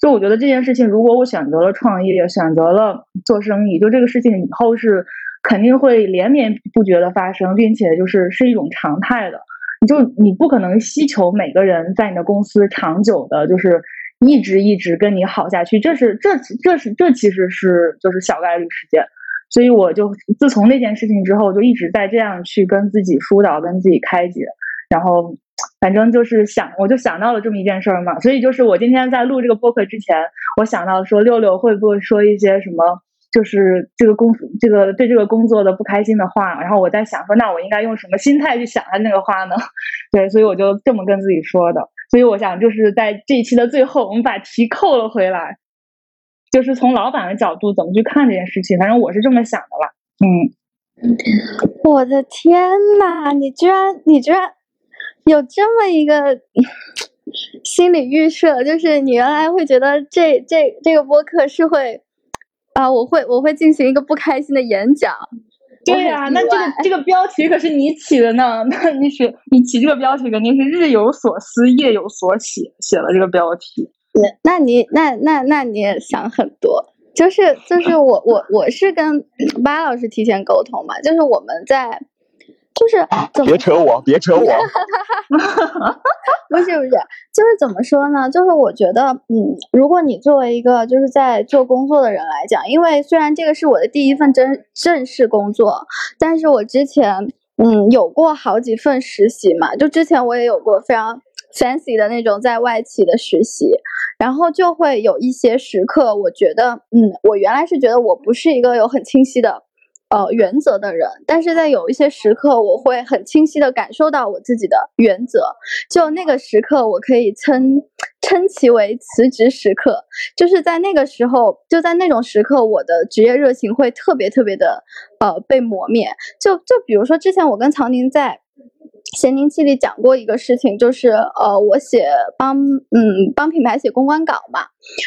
就我觉得这件事情，如果我选择了创业，选择了做生意，就这个事情以后是肯定会连绵不绝的发生，并且就是是一种常态的。就你不可能希求每个人在你的公司长久的，就是一直一直跟你好下去，这是这这是这其实是就是小概率事件。所以我就自从那件事情之后，就一直在这样去跟自己疏导，跟自己开解，然后。反正就是想，我就想到了这么一件事儿嘛，所以就是我今天在录这个播客之前，我想到说六六会不会说一些什么，就是这个工这个对这个工作的不开心的话，然后我在想说，那我应该用什么心态去想他那个话呢？对，所以我就这么跟自己说的。所以我想就是在这一期的最后，我们把题扣了回来，就是从老板的角度怎么去看这件事情，反正我是这么想的吧。嗯，我的天呐，你居然，你居然。有这么一个心理预设，就是你原来会觉得这这这个播客是会啊，我会我会进行一个不开心的演讲。对呀，那这个这个标题可是你起的呢，那你是你起这个标题肯定是日有所思夜有所写，写了这个标题。那你那那那你也想很多，就是就是我我我是跟巴老师提前沟通嘛，就是我们在。就是别扯我，别扯我，不是不是，就是怎么说呢？就是我觉得，嗯，如果你作为一个就是在做工作的人来讲，因为虽然这个是我的第一份正正式工作，但是我之前嗯有过好几份实习嘛，就之前我也有过非常 fancy 的那种在外企的实习，然后就会有一些时刻，我觉得，嗯，我原来是觉得我不是一个有很清晰的。呃，原则的人，但是在有一些时刻，我会很清晰的感受到我自己的原则。就那个时刻，我可以称称其为辞职时刻。就是在那个时候，就在那种时刻，我的职业热情会特别特别的呃被磨灭。就就比如说，之前我跟曹宁在。咸宁记里讲过一个事情，就是呃，我写帮嗯帮品牌写公关稿嘛，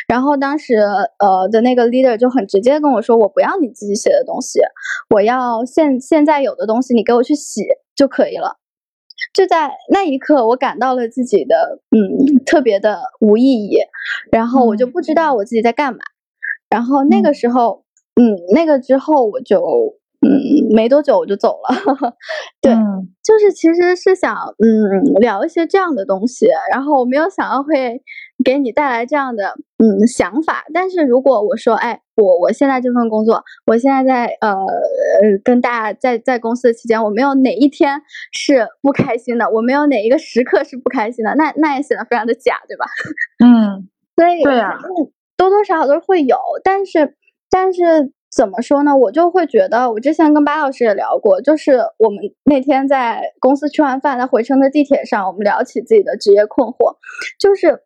然后当时呃的那个 leader 就很直接跟我说，我不要你自己写的东西，我要现现在有的东西你给我去洗就可以了。就在那一刻，我感到了自己的嗯特别的无意义，然后我就不知道我自己在干嘛，然后那个时候嗯那个之后我就。嗯，没多久我就走了。对，就是其实是想嗯聊一些这样的东西，然后我没有想到会给你带来这样的嗯想法。但是如果我说，哎，我我现在这份工作，我现在在呃跟大家在在公司的期间，我没有哪一天是不开心的，我没有哪一个时刻是不开心的，那那也显得非常的假，对吧？嗯，所以对啊，多多少少都会有，但是但是。怎么说呢？我就会觉得，我之前跟巴老师也聊过，就是我们那天在公司吃完饭，在回程的地铁上，我们聊起自己的职业困惑，就是，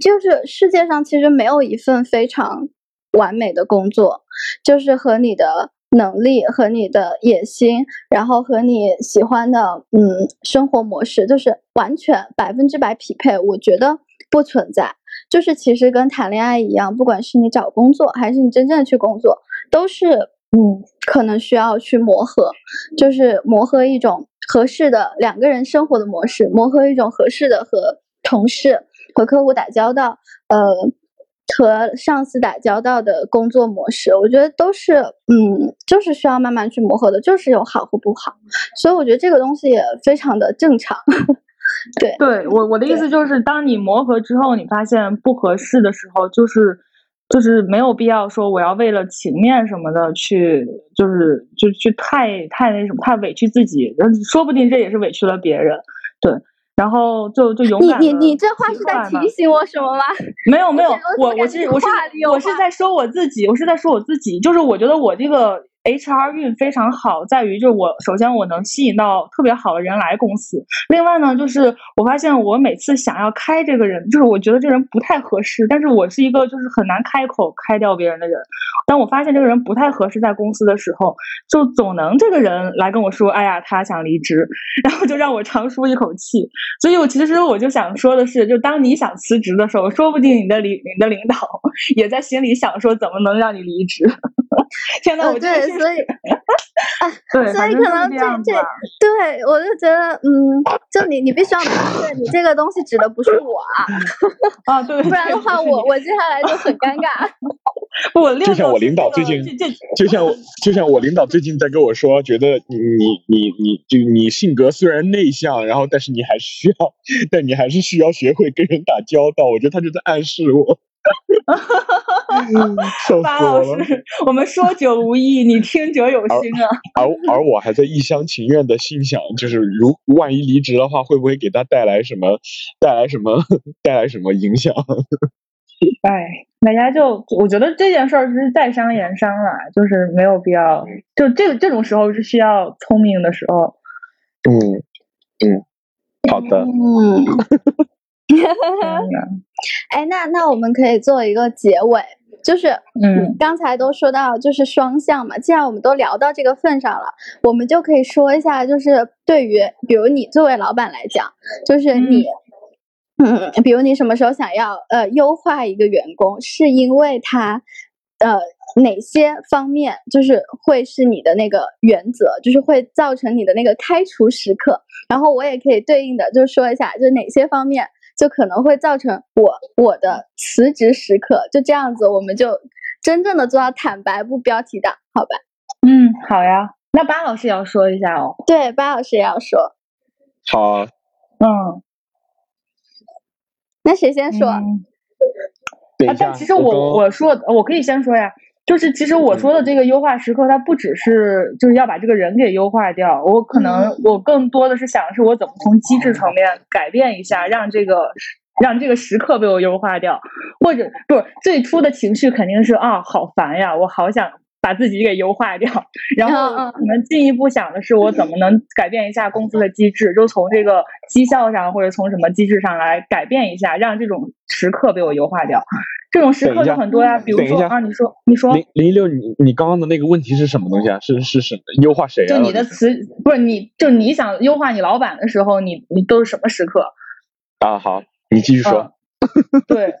就是世界上其实没有一份非常完美的工作，就是和你的能力和你的野心，然后和你喜欢的嗯生活模式，就是完全百分之百匹配。我觉得不存在。就是其实跟谈恋爱一样，不管是你找工作还是你真正去工作，都是嗯，可能需要去磨合，就是磨合一种合适的两个人生活的模式，磨合一种合适的和同事和客户打交道，呃，和上司打交道的工作模式，我觉得都是嗯，就是需要慢慢去磨合的，就是有好和不好，所以我觉得这个东西也非常的正常。对，对我我的意思就是，当你磨合之后，你发现不合适的时候，就是就是没有必要说我要为了情面什么的去，就是就去太太那什么，太委屈自己，说不定这也是委屈了别人。对，然后就就勇敢。你你你这话是在提醒我什么吗？没 有没有，我我是我是我是在说我自己，我是在说我自己，就是我觉得我这个 HR 运非常好，在于就是我首先我能吸引到特别好的人来公司，另外呢，就是我发现我每次想要开这个人，就是我觉得这个人不太合适，但是我是一个就是很难开口开掉别人的人。当我发现这个人不太合适在公司的时候，就总能这个人来跟我说：“哎呀，他想离职。”然后就让我长舒一口气。所以，我其实我就想说的是，就当你想辞职的时候，说不定你的领你的领导 也在心里想说，怎么能让你离职？天呐，我对，所以，啊，所以 可能这这，对我就觉得，嗯，就你你必须要明确，你这个东西指的不是我啊，啊，对，不然的话，我 我接下来就很尴尬。我就像我领导最近，就像就像我领导最近在跟我说，觉得你你你你就你性格虽然内向，然后但是你还是需要，但你还是需要学会跟人打交道。我觉得他就在暗示我。哈哈哈巴老师，我们说者无意，你听者有心啊。而而我还在一厢情愿的心想，就是如万一离职的话，会不会给他带来什么，带来什么，带来什么影响？哎，大家就我觉得这件事儿是在商言商了，就是没有必要。就这个这种时候是需要聪明的时候。嗯嗯，好的。嗯。哎，那那我们可以做一个结尾，就是嗯，刚才都说到就是双向嘛，既然我们都聊到这个份上了，我们就可以说一下，就是对于比如你作为老板来讲，就是你，嗯，比如你什么时候想要呃优化一个员工，是因为他呃哪些方面就是会是你的那个原则，就是会造成你的那个开除时刻，然后我也可以对应的就说一下，就是哪些方面。就可能会造成我我的辞职时刻，就这样子，我们就真正的做到坦白不标题党，好吧？嗯，好呀。那巴老师也要说一下哦。对，巴老师也要说。好。嗯。那谁先说？啊，但其实我我说我可以先说呀。就是其实我说的这个优化时刻，它不只是就是要把这个人给优化掉，我可能我更多的是想的是我怎么从机制层面改变一下，让这个让这个时刻被我优化掉，或者不是最初的情绪肯定是啊好烦呀，我好想。把自己给优化掉，然后可能进一步想的是，我怎么能改变一下公司的机制，就从这个绩效上或者从什么机制上来改变一下，让这种时刻被我优化掉。这种时刻就很多呀，比如说啊，你说，你说零零六，你你刚刚的那个问题是什么东西啊？是是是优化谁啊？就你的词不是你，就你想优化你老板的时候，你你都是什么时刻？啊，好，你继续说。对，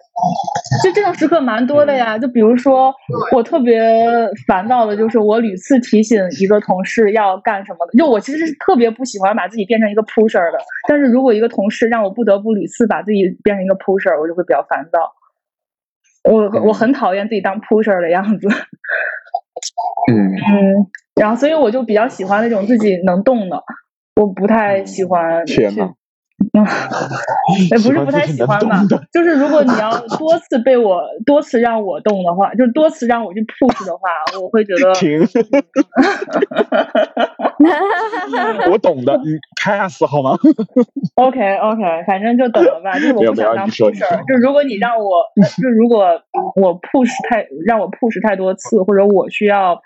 就这种时刻蛮多的呀。就比如说，我特别烦躁的，就是我屡次提醒一个同事要干什么的。就我其实是特别不喜欢把自己变成一个 pusher 的，但是如果一个同事让我不得不屡次把自己变成一个 pusher，我就会比较烦躁。我我很讨厌自己当 pusher 的样子。嗯嗯，然后所以我就比较喜欢那种自己能动的，我不太喜欢去。嗯，也不是不太喜欢吧，就是如果你要多次被我多次让我动的话，就是多次让我去 push 的话，我会觉得停。我懂的，你 pass 好吗？OK OK，反正就等了吧，就是我不想当 pusher，就如果你让我，就如果我 push 太让我 push 太多次，或者我需要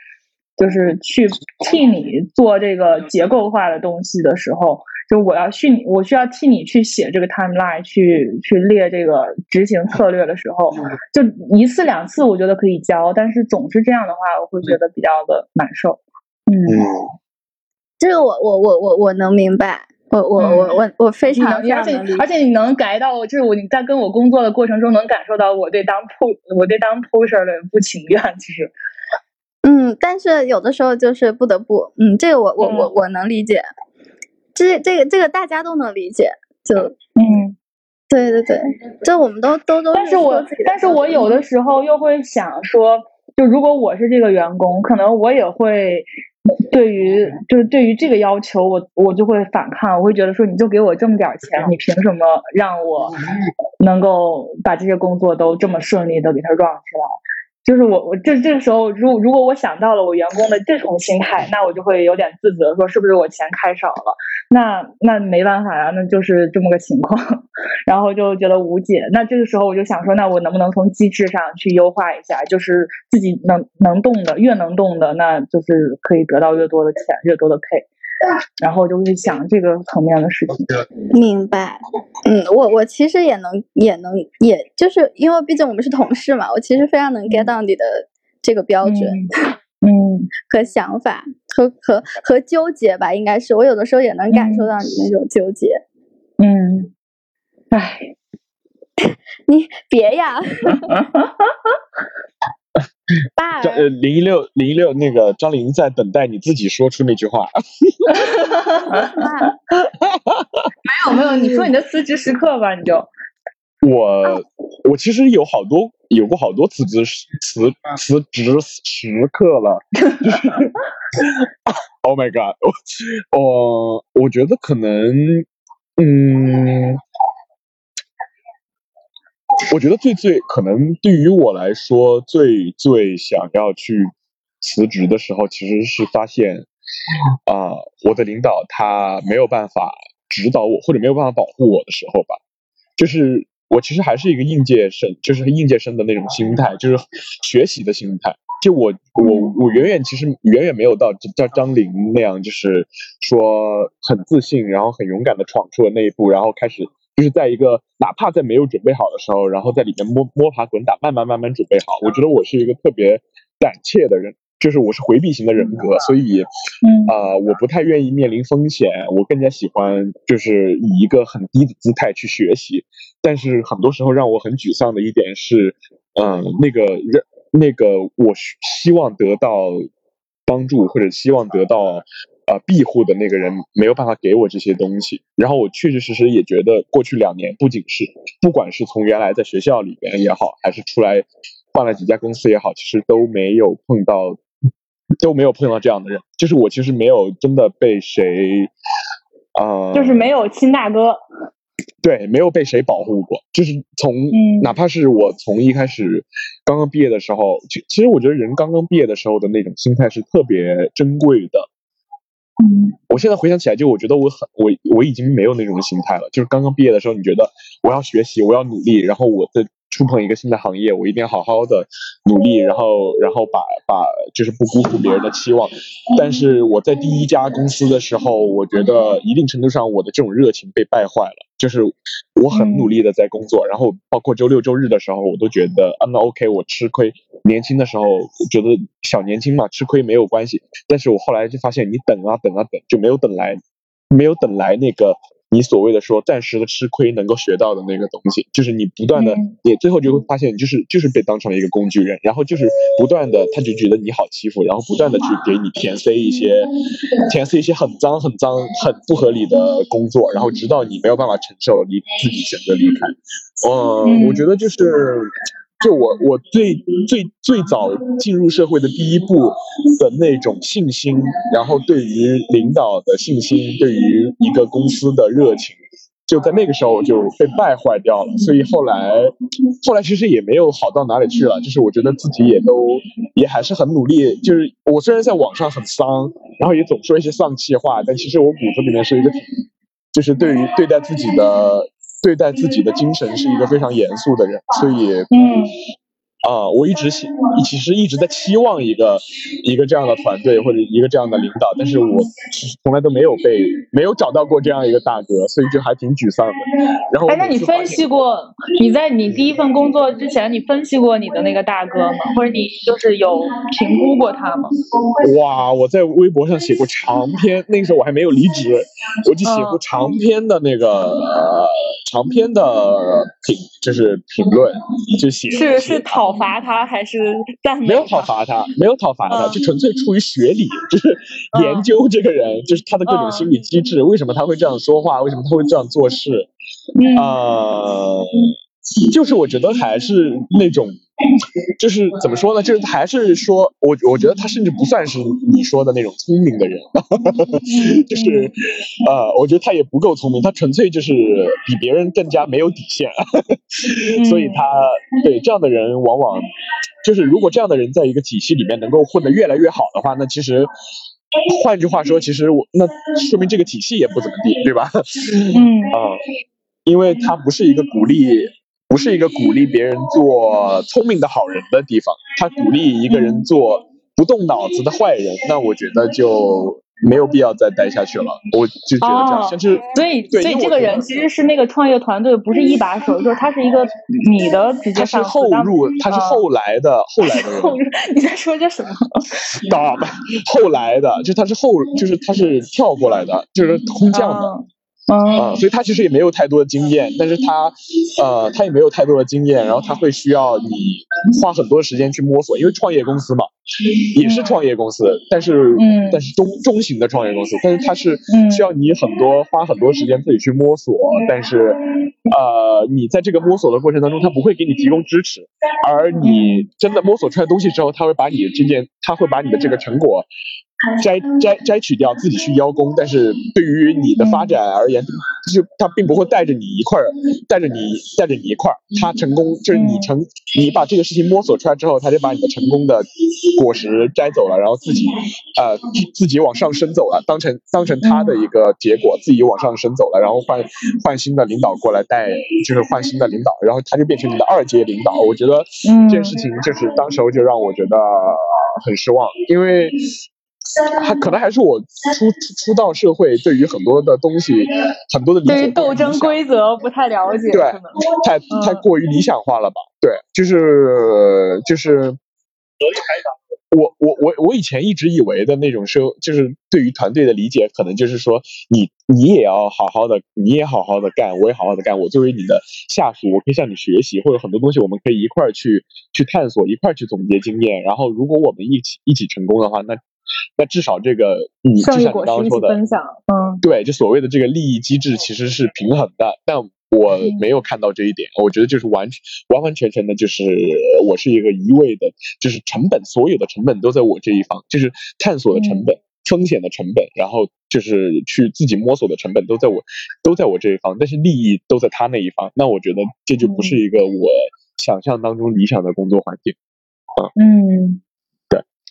就是去替你做这个结构化的东西的时候。就我要去，我需要替你去写这个 timeline，去去列这个执行策略的时候，就一次两次我觉得可以教，但是总是这样的话，我会觉得比较的难受。嗯，这个我我我我我能明白，我我我我我非常而且而且你能改到，就是我你在跟我工作的过程中能感受到我对当 p 我对当 pusher 的不情愿，其实。嗯，但是有的时候就是不得不，嗯，这个我我我我能理解。这这个这个大家都能理解，就嗯，对对对，这我们都都都。但是我但是我有的时候又会想说，就如果我是这个员工，可能我也会对于就是对于这个要求，我我就会反抗，我会觉得说，你就给我这么点钱，你凭什么让我能够把这些工作都这么顺利的给他 run 起来？就是我我这这个时候，如果如果我想到了我员工的这种心态，那我就会有点自责，说是不是我钱开少了？那那没办法呀，那就是这么个情况，然后就觉得无解。那这个时候我就想说，那我能不能从机制上去优化一下？就是自己能能动的，越能动的，那就是可以得到越多的钱，越多的配。然后就会想这个层面的事情。明白，嗯，我我其实也能也能，也就是因为毕竟我们是同事嘛，我其实非常能 get 到你的这个标准，嗯，和想法和和和纠结吧，应该是我有的时候也能感受到你那种纠结。嗯，哎，你别呀。张呃零一六零一六那个张琳在等待你自己说出那句话。没有没有，你说你的辞职时刻吧，你就。我我其实有好多有过好多辞职辞辞职时刻了。Oh my god！我我我觉得可能嗯。我觉得最最可能对于我来说最最想要去辞职的时候，其实是发现啊，我的领导他没有办法指导我，或者没有办法保护我的时候吧。就是我其实还是一个应届生，就是应届生的那种心态，就是学习的心态。就我我我远远其实远远没有到叫张玲那样，就是说很自信，然后很勇敢的闯出了那一步，然后开始。就是在一个哪怕在没有准备好的时候，然后在里面摸摸爬滚打，慢慢慢慢准备好。我觉得我是一个特别胆怯的人，就是我是回避型的人格，所以，啊，我不太愿意面临风险。我更加喜欢就是以一个很低的姿态去学习。但是很多时候让我很沮丧的一点是，嗯，那个人，那个我希望得到帮助或者希望得到。呃，庇护的那个人没有办法给我这些东西，然后我确确实实也觉得，过去两年不仅是，不管是从原来在学校里边也好，还是出来换了几家公司也好，其实都没有碰到，都没有碰到这样的人。就是我其实没有真的被谁，啊，就是没有亲大哥，对，没有被谁保护过。就是从，哪怕是我从一开始刚刚毕业的时候，其其实我觉得人刚刚毕业的时候的那种心态是特别珍贵的。嗯，我现在回想起来，就我觉得我很我我已经没有那种心态了。就是刚刚毕业的时候，你觉得我要学习，我要努力，然后我的触碰一个新的行业，我一定要好好的努力，然后然后把把就是不辜负别人的期望。但是我在第一家公司的时候，我觉得一定程度上我的这种热情被败坏了。就是我很努力的在工作，然后包括周六周日的时候，我都觉得啊那 OK，我吃亏。年轻的时候觉得小年轻嘛，吃亏没有关系。但是我后来就发现，你等啊等啊等，就没有等来，没有等来那个。你所谓的说暂时的吃亏能够学到的那个东西，就是你不断的，你最后就会发现，你就是就是被当成了一个工具人，然后就是不断的，他就觉得你好欺负，然后不断的去给你填塞一些，填塞一些很脏很脏很不合理的工作，然后直到你没有办法承受，你自己选择离开。嗯，我觉得就是。就我我最最最早进入社会的第一步的那种信心，然后对于领导的信心，对于一个公司的热情，就在那个时候就被败坏掉了。所以后来后来其实也没有好到哪里去了，就是我觉得自己也都也还是很努力。就是我虽然在网上很丧，然后也总说一些丧气话，但其实我骨子里面是一个，就是对于对待自己的。对待自己的精神是一个非常严肃的人，所以，啊，我一直期其实一直在期望一个一个这样的团队或者一个这样的领导，但是我从来都没有被没有找到过这样一个大哥，所以就还挺沮丧的。然后，哎，那你分析过你在你第一份工作之前，你分析过你的那个大哥吗？或者你就是有评估过他吗？哇，我在微博上写过长篇，那个时候我还没有离职，我就写过长篇的那个。长篇的评就是评论，就写是是讨伐他还是赞美？没有讨伐他，没有讨伐他，就纯粹出于学理，就是研究这个人，就是他的各种心理机制，为什么他会这样说话，为什么他会这样做事，啊。就是我觉得还是那种，就是怎么说呢？就是还是说，我我觉得他甚至不算是你说的那种聪明的人，就是呃，我觉得他也不够聪明，他纯粹就是比别人更加没有底线，所以他对这样的人往往就是如果这样的人在一个体系里面能够混得越来越好的话，那其实换句话说，其实我那说明这个体系也不怎么地，对吧？嗯啊，因为他不是一个鼓励，不是一个鼓励别人做聪明的好人的地方，他鼓励一个人做不动脑子的坏人，那我觉得就。没有必要再待下去了，我就觉得这样，就是所以所以这个人其实是那个创业团队不是一把手，就是他是一个你的直接上司。他是后入，他是后来的后来的人。你在说些什么？打后来的，就他是后，就是他是跳过来的，就是空降的。啊，所以他其实也没有太多的经验，但是他，呃，他也没有太多的经验，然后他会需要你花很多时间去摸索，因为创业公司嘛，也是创业公司，但是，但是中中型的创业公司，但是它是需要你很多花很多时间自己去摸索，但是，呃，你在这个摸索的过程当中，他不会给你提供支持，而你真的摸索出来东西之后，他会把你这件，他会把你的这个成果。摘摘摘取掉，自己去邀功，但是对于你的发展而言，就他并不会带着你一块儿，带着你带着你一块儿。他成功就是你成，你把这个事情摸索出来之后，他就把你的成功的果实摘走了，然后自己呃自己往上升走了，当成当成他的一个结果，自己往上升走了，然后换换新的领导过来带，就是换新的领导，然后他就变成你的二阶领导。我觉得这件事情就是当时候就让我觉得很失望，因为。还可能还是我初初到社会，对于很多的东西，很多的理解，对于斗争规则不太了解，对，太太过于理想化了吧？对，就是就是，我我我我以前一直以为的那种是，就是对于团队的理解，可能就是说，你你也要好好的，你也好好的干，我也好好的干，我作为你的下属，我可以向你学习，或者很多东西我们可以一块儿去去探索，一块儿去总结经验，然后如果我们一起一起成功的话，那。那至少这个，你就像你刚刚说的，嗯，对，就所谓的这个利益机制其实是平衡的，但我没有看到这一点，我觉得就是完全完完全全的，就是我是一个一味的，就是成本，所有的成本都在我这一方，就是探索的成本、风险的成本，然后就是去自己摸索的成本都在我都在我这一方，但是利益都在他那一方，那我觉得这就不是一个我想象当中理想的工作环境，啊，嗯。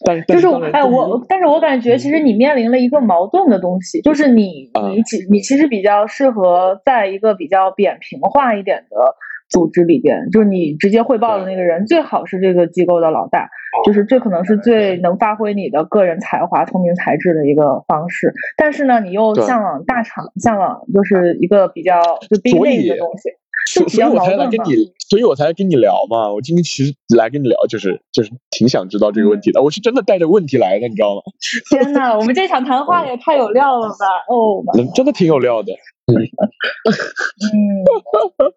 但就是哎，我，但是我感觉其实你面临了一个矛盾的东西，就是你你其你其实比较适合在一个比较扁平化一点的组织里边，就是你直接汇报的那个人最好是这个机构的老大，就是这可能是最能发挥你的个人才华、聪明才智的一个方式。但是呢，你又向往大厂，向往就是一个比较就冰内的东西。所所以我才来跟你，所以我才来跟你聊嘛。我今天其实来跟你聊，就是就是挺想知道这个问题的。我是真的带着问题来的，你知道吗？天呐，我们这场谈话也太有料了吧！哦，真的挺有料的。嗯，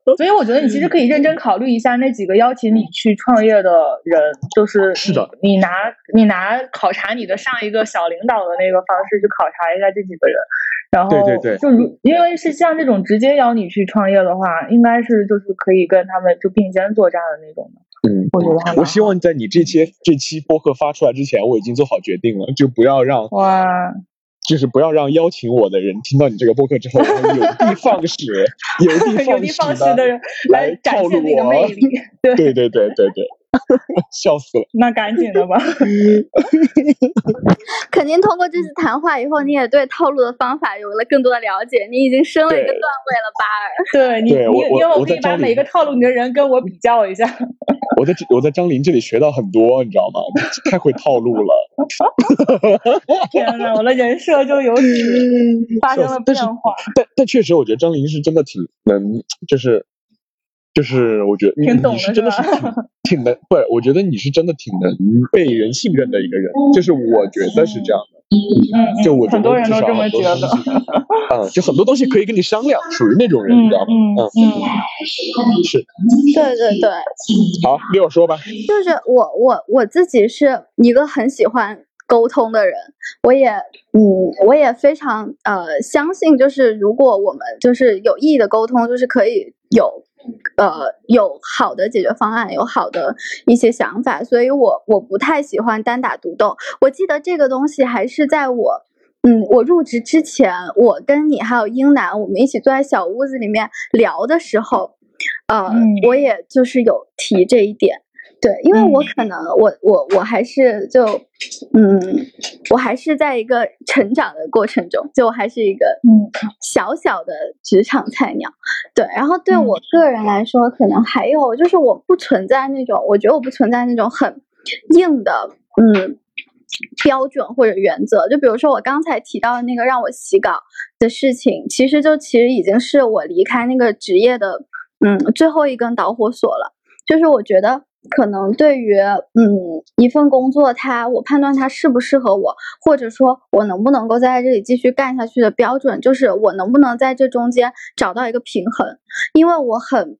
所以我觉得你其实可以认真考虑一下那几个邀请你去创业的人，就是是的，你拿你拿考察你的上一个小领导的那个方式去考察一下这几个人。然后，对对对，就如因为是像这种直接邀你去创业的话，应该是就是可以跟他们就并肩作战的那种的。嗯，我觉得我希望在你这些这期播客发出来之前，我已经做好决定了，就不要让哇，就是不要让邀请我的人听到你这个播客之后有的放矢，有的放矢的人来展现那个魅力。对对对对对对。笑死了！那赶紧的吧。肯定通过这次谈话以后，你也对套路的方法有了更多的了解。你已经升了一个段位了，巴尔。对你，你因为我可以把每个套路你的人跟我比较一下。我在我在张琳这里学到很多，你知道吗？太会套路了。天哪，我的人设就由此发生了变化。但但确实，我觉得张琳是真的挺能，就是。就是我觉得你你是真的是挺挺能，不，我觉得你是真的挺能被人信任的一个人，就是我觉得是这样的。嗯，就我很多人都这么觉得。嗯，就很多东西可以跟你商量，属于那种人，你知道吗？嗯嗯，是。对对对。好，六说吧。就是我我我自己是一个很喜欢沟通的人，我也嗯，我也非常呃相信，就是如果我们就是有意义的沟通，就是可以有。呃，有好的解决方案，有好的一些想法，所以我我不太喜欢单打独斗。我记得这个东西还是在我，嗯，我入职之前，我跟你还有英男，我们一起坐在小屋子里面聊的时候，呃，我也就是有提这一点。对，因为我可能我我我还是就嗯，我还是在一个成长的过程中，就我还是一个嗯小小的职场菜鸟。对，然后对我个人来说，可能还有就是我不存在那种，我觉得我不存在那种很硬的嗯标准或者原则。就比如说我刚才提到的那个让我洗稿的事情，其实就其实已经是我离开那个职业的嗯最后一根导火索了。就是我觉得。可能对于嗯一份工作，它我判断它适不适合我，或者说我能不能够在这里继续干下去的标准，就是我能不能在这中间找到一个平衡。因为我很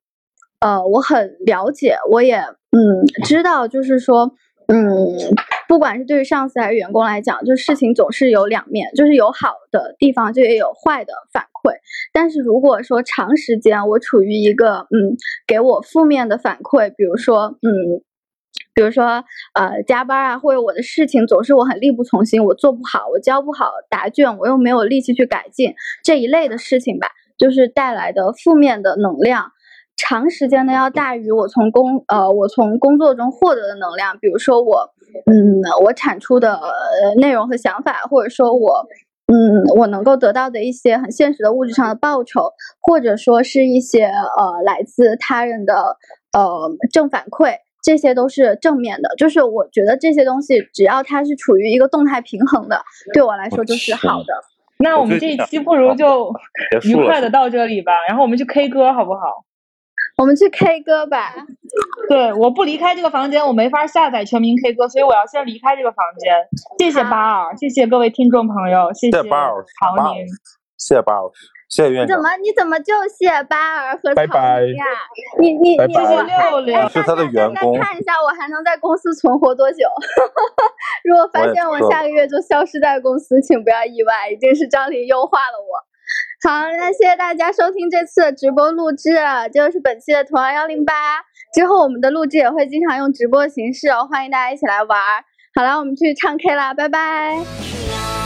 呃我很了解，我也嗯知道，就是说。嗯，不管是对于上司还是员工来讲，就事情总是有两面，就是有好的地方，就也有坏的反馈。但是如果说长时间我处于一个嗯给我负面的反馈，比如说嗯，比如说呃加班啊，或者我的事情总是我很力不从心，我做不好，我交不好答卷，我又没有力气去改进这一类的事情吧，就是带来的负面的能量。长时间的要大于我从工呃我从工作中获得的能量，比如说我嗯我产出的内容和想法，或者说我嗯我能够得到的一些很现实的物质上的报酬，或者说是一些呃来自他人的呃正反馈，这些都是正面的。就是我觉得这些东西只要它是处于一个动态平衡的，对我来说就是好的。那我们这一期不如就愉快的到这里吧，然后我们去 K 歌好不好？我们去 K 歌吧。对，我不离开这个房间，我没法下载全民 K 歌，所以我要先离开这个房间。谢谢巴尔，谢谢各位听众朋友，谢谢巴尔，曹宁，谢谢巴尔，谢谢院长。怎么？你怎么就谢巴尔和曹宁呀？你你你，谢谢六六，是他的员工。看一下我还能在公司存活多久？如果发现我下个月就消失在公司，请不要意外，一定是张琳优化了我。好，那谢谢大家收听这次的直播录制，就是本期的图二幺零八。之后我们的录制也会经常用直播形式哦，欢迎大家一起来玩。好了，我们去唱 K 啦，拜拜。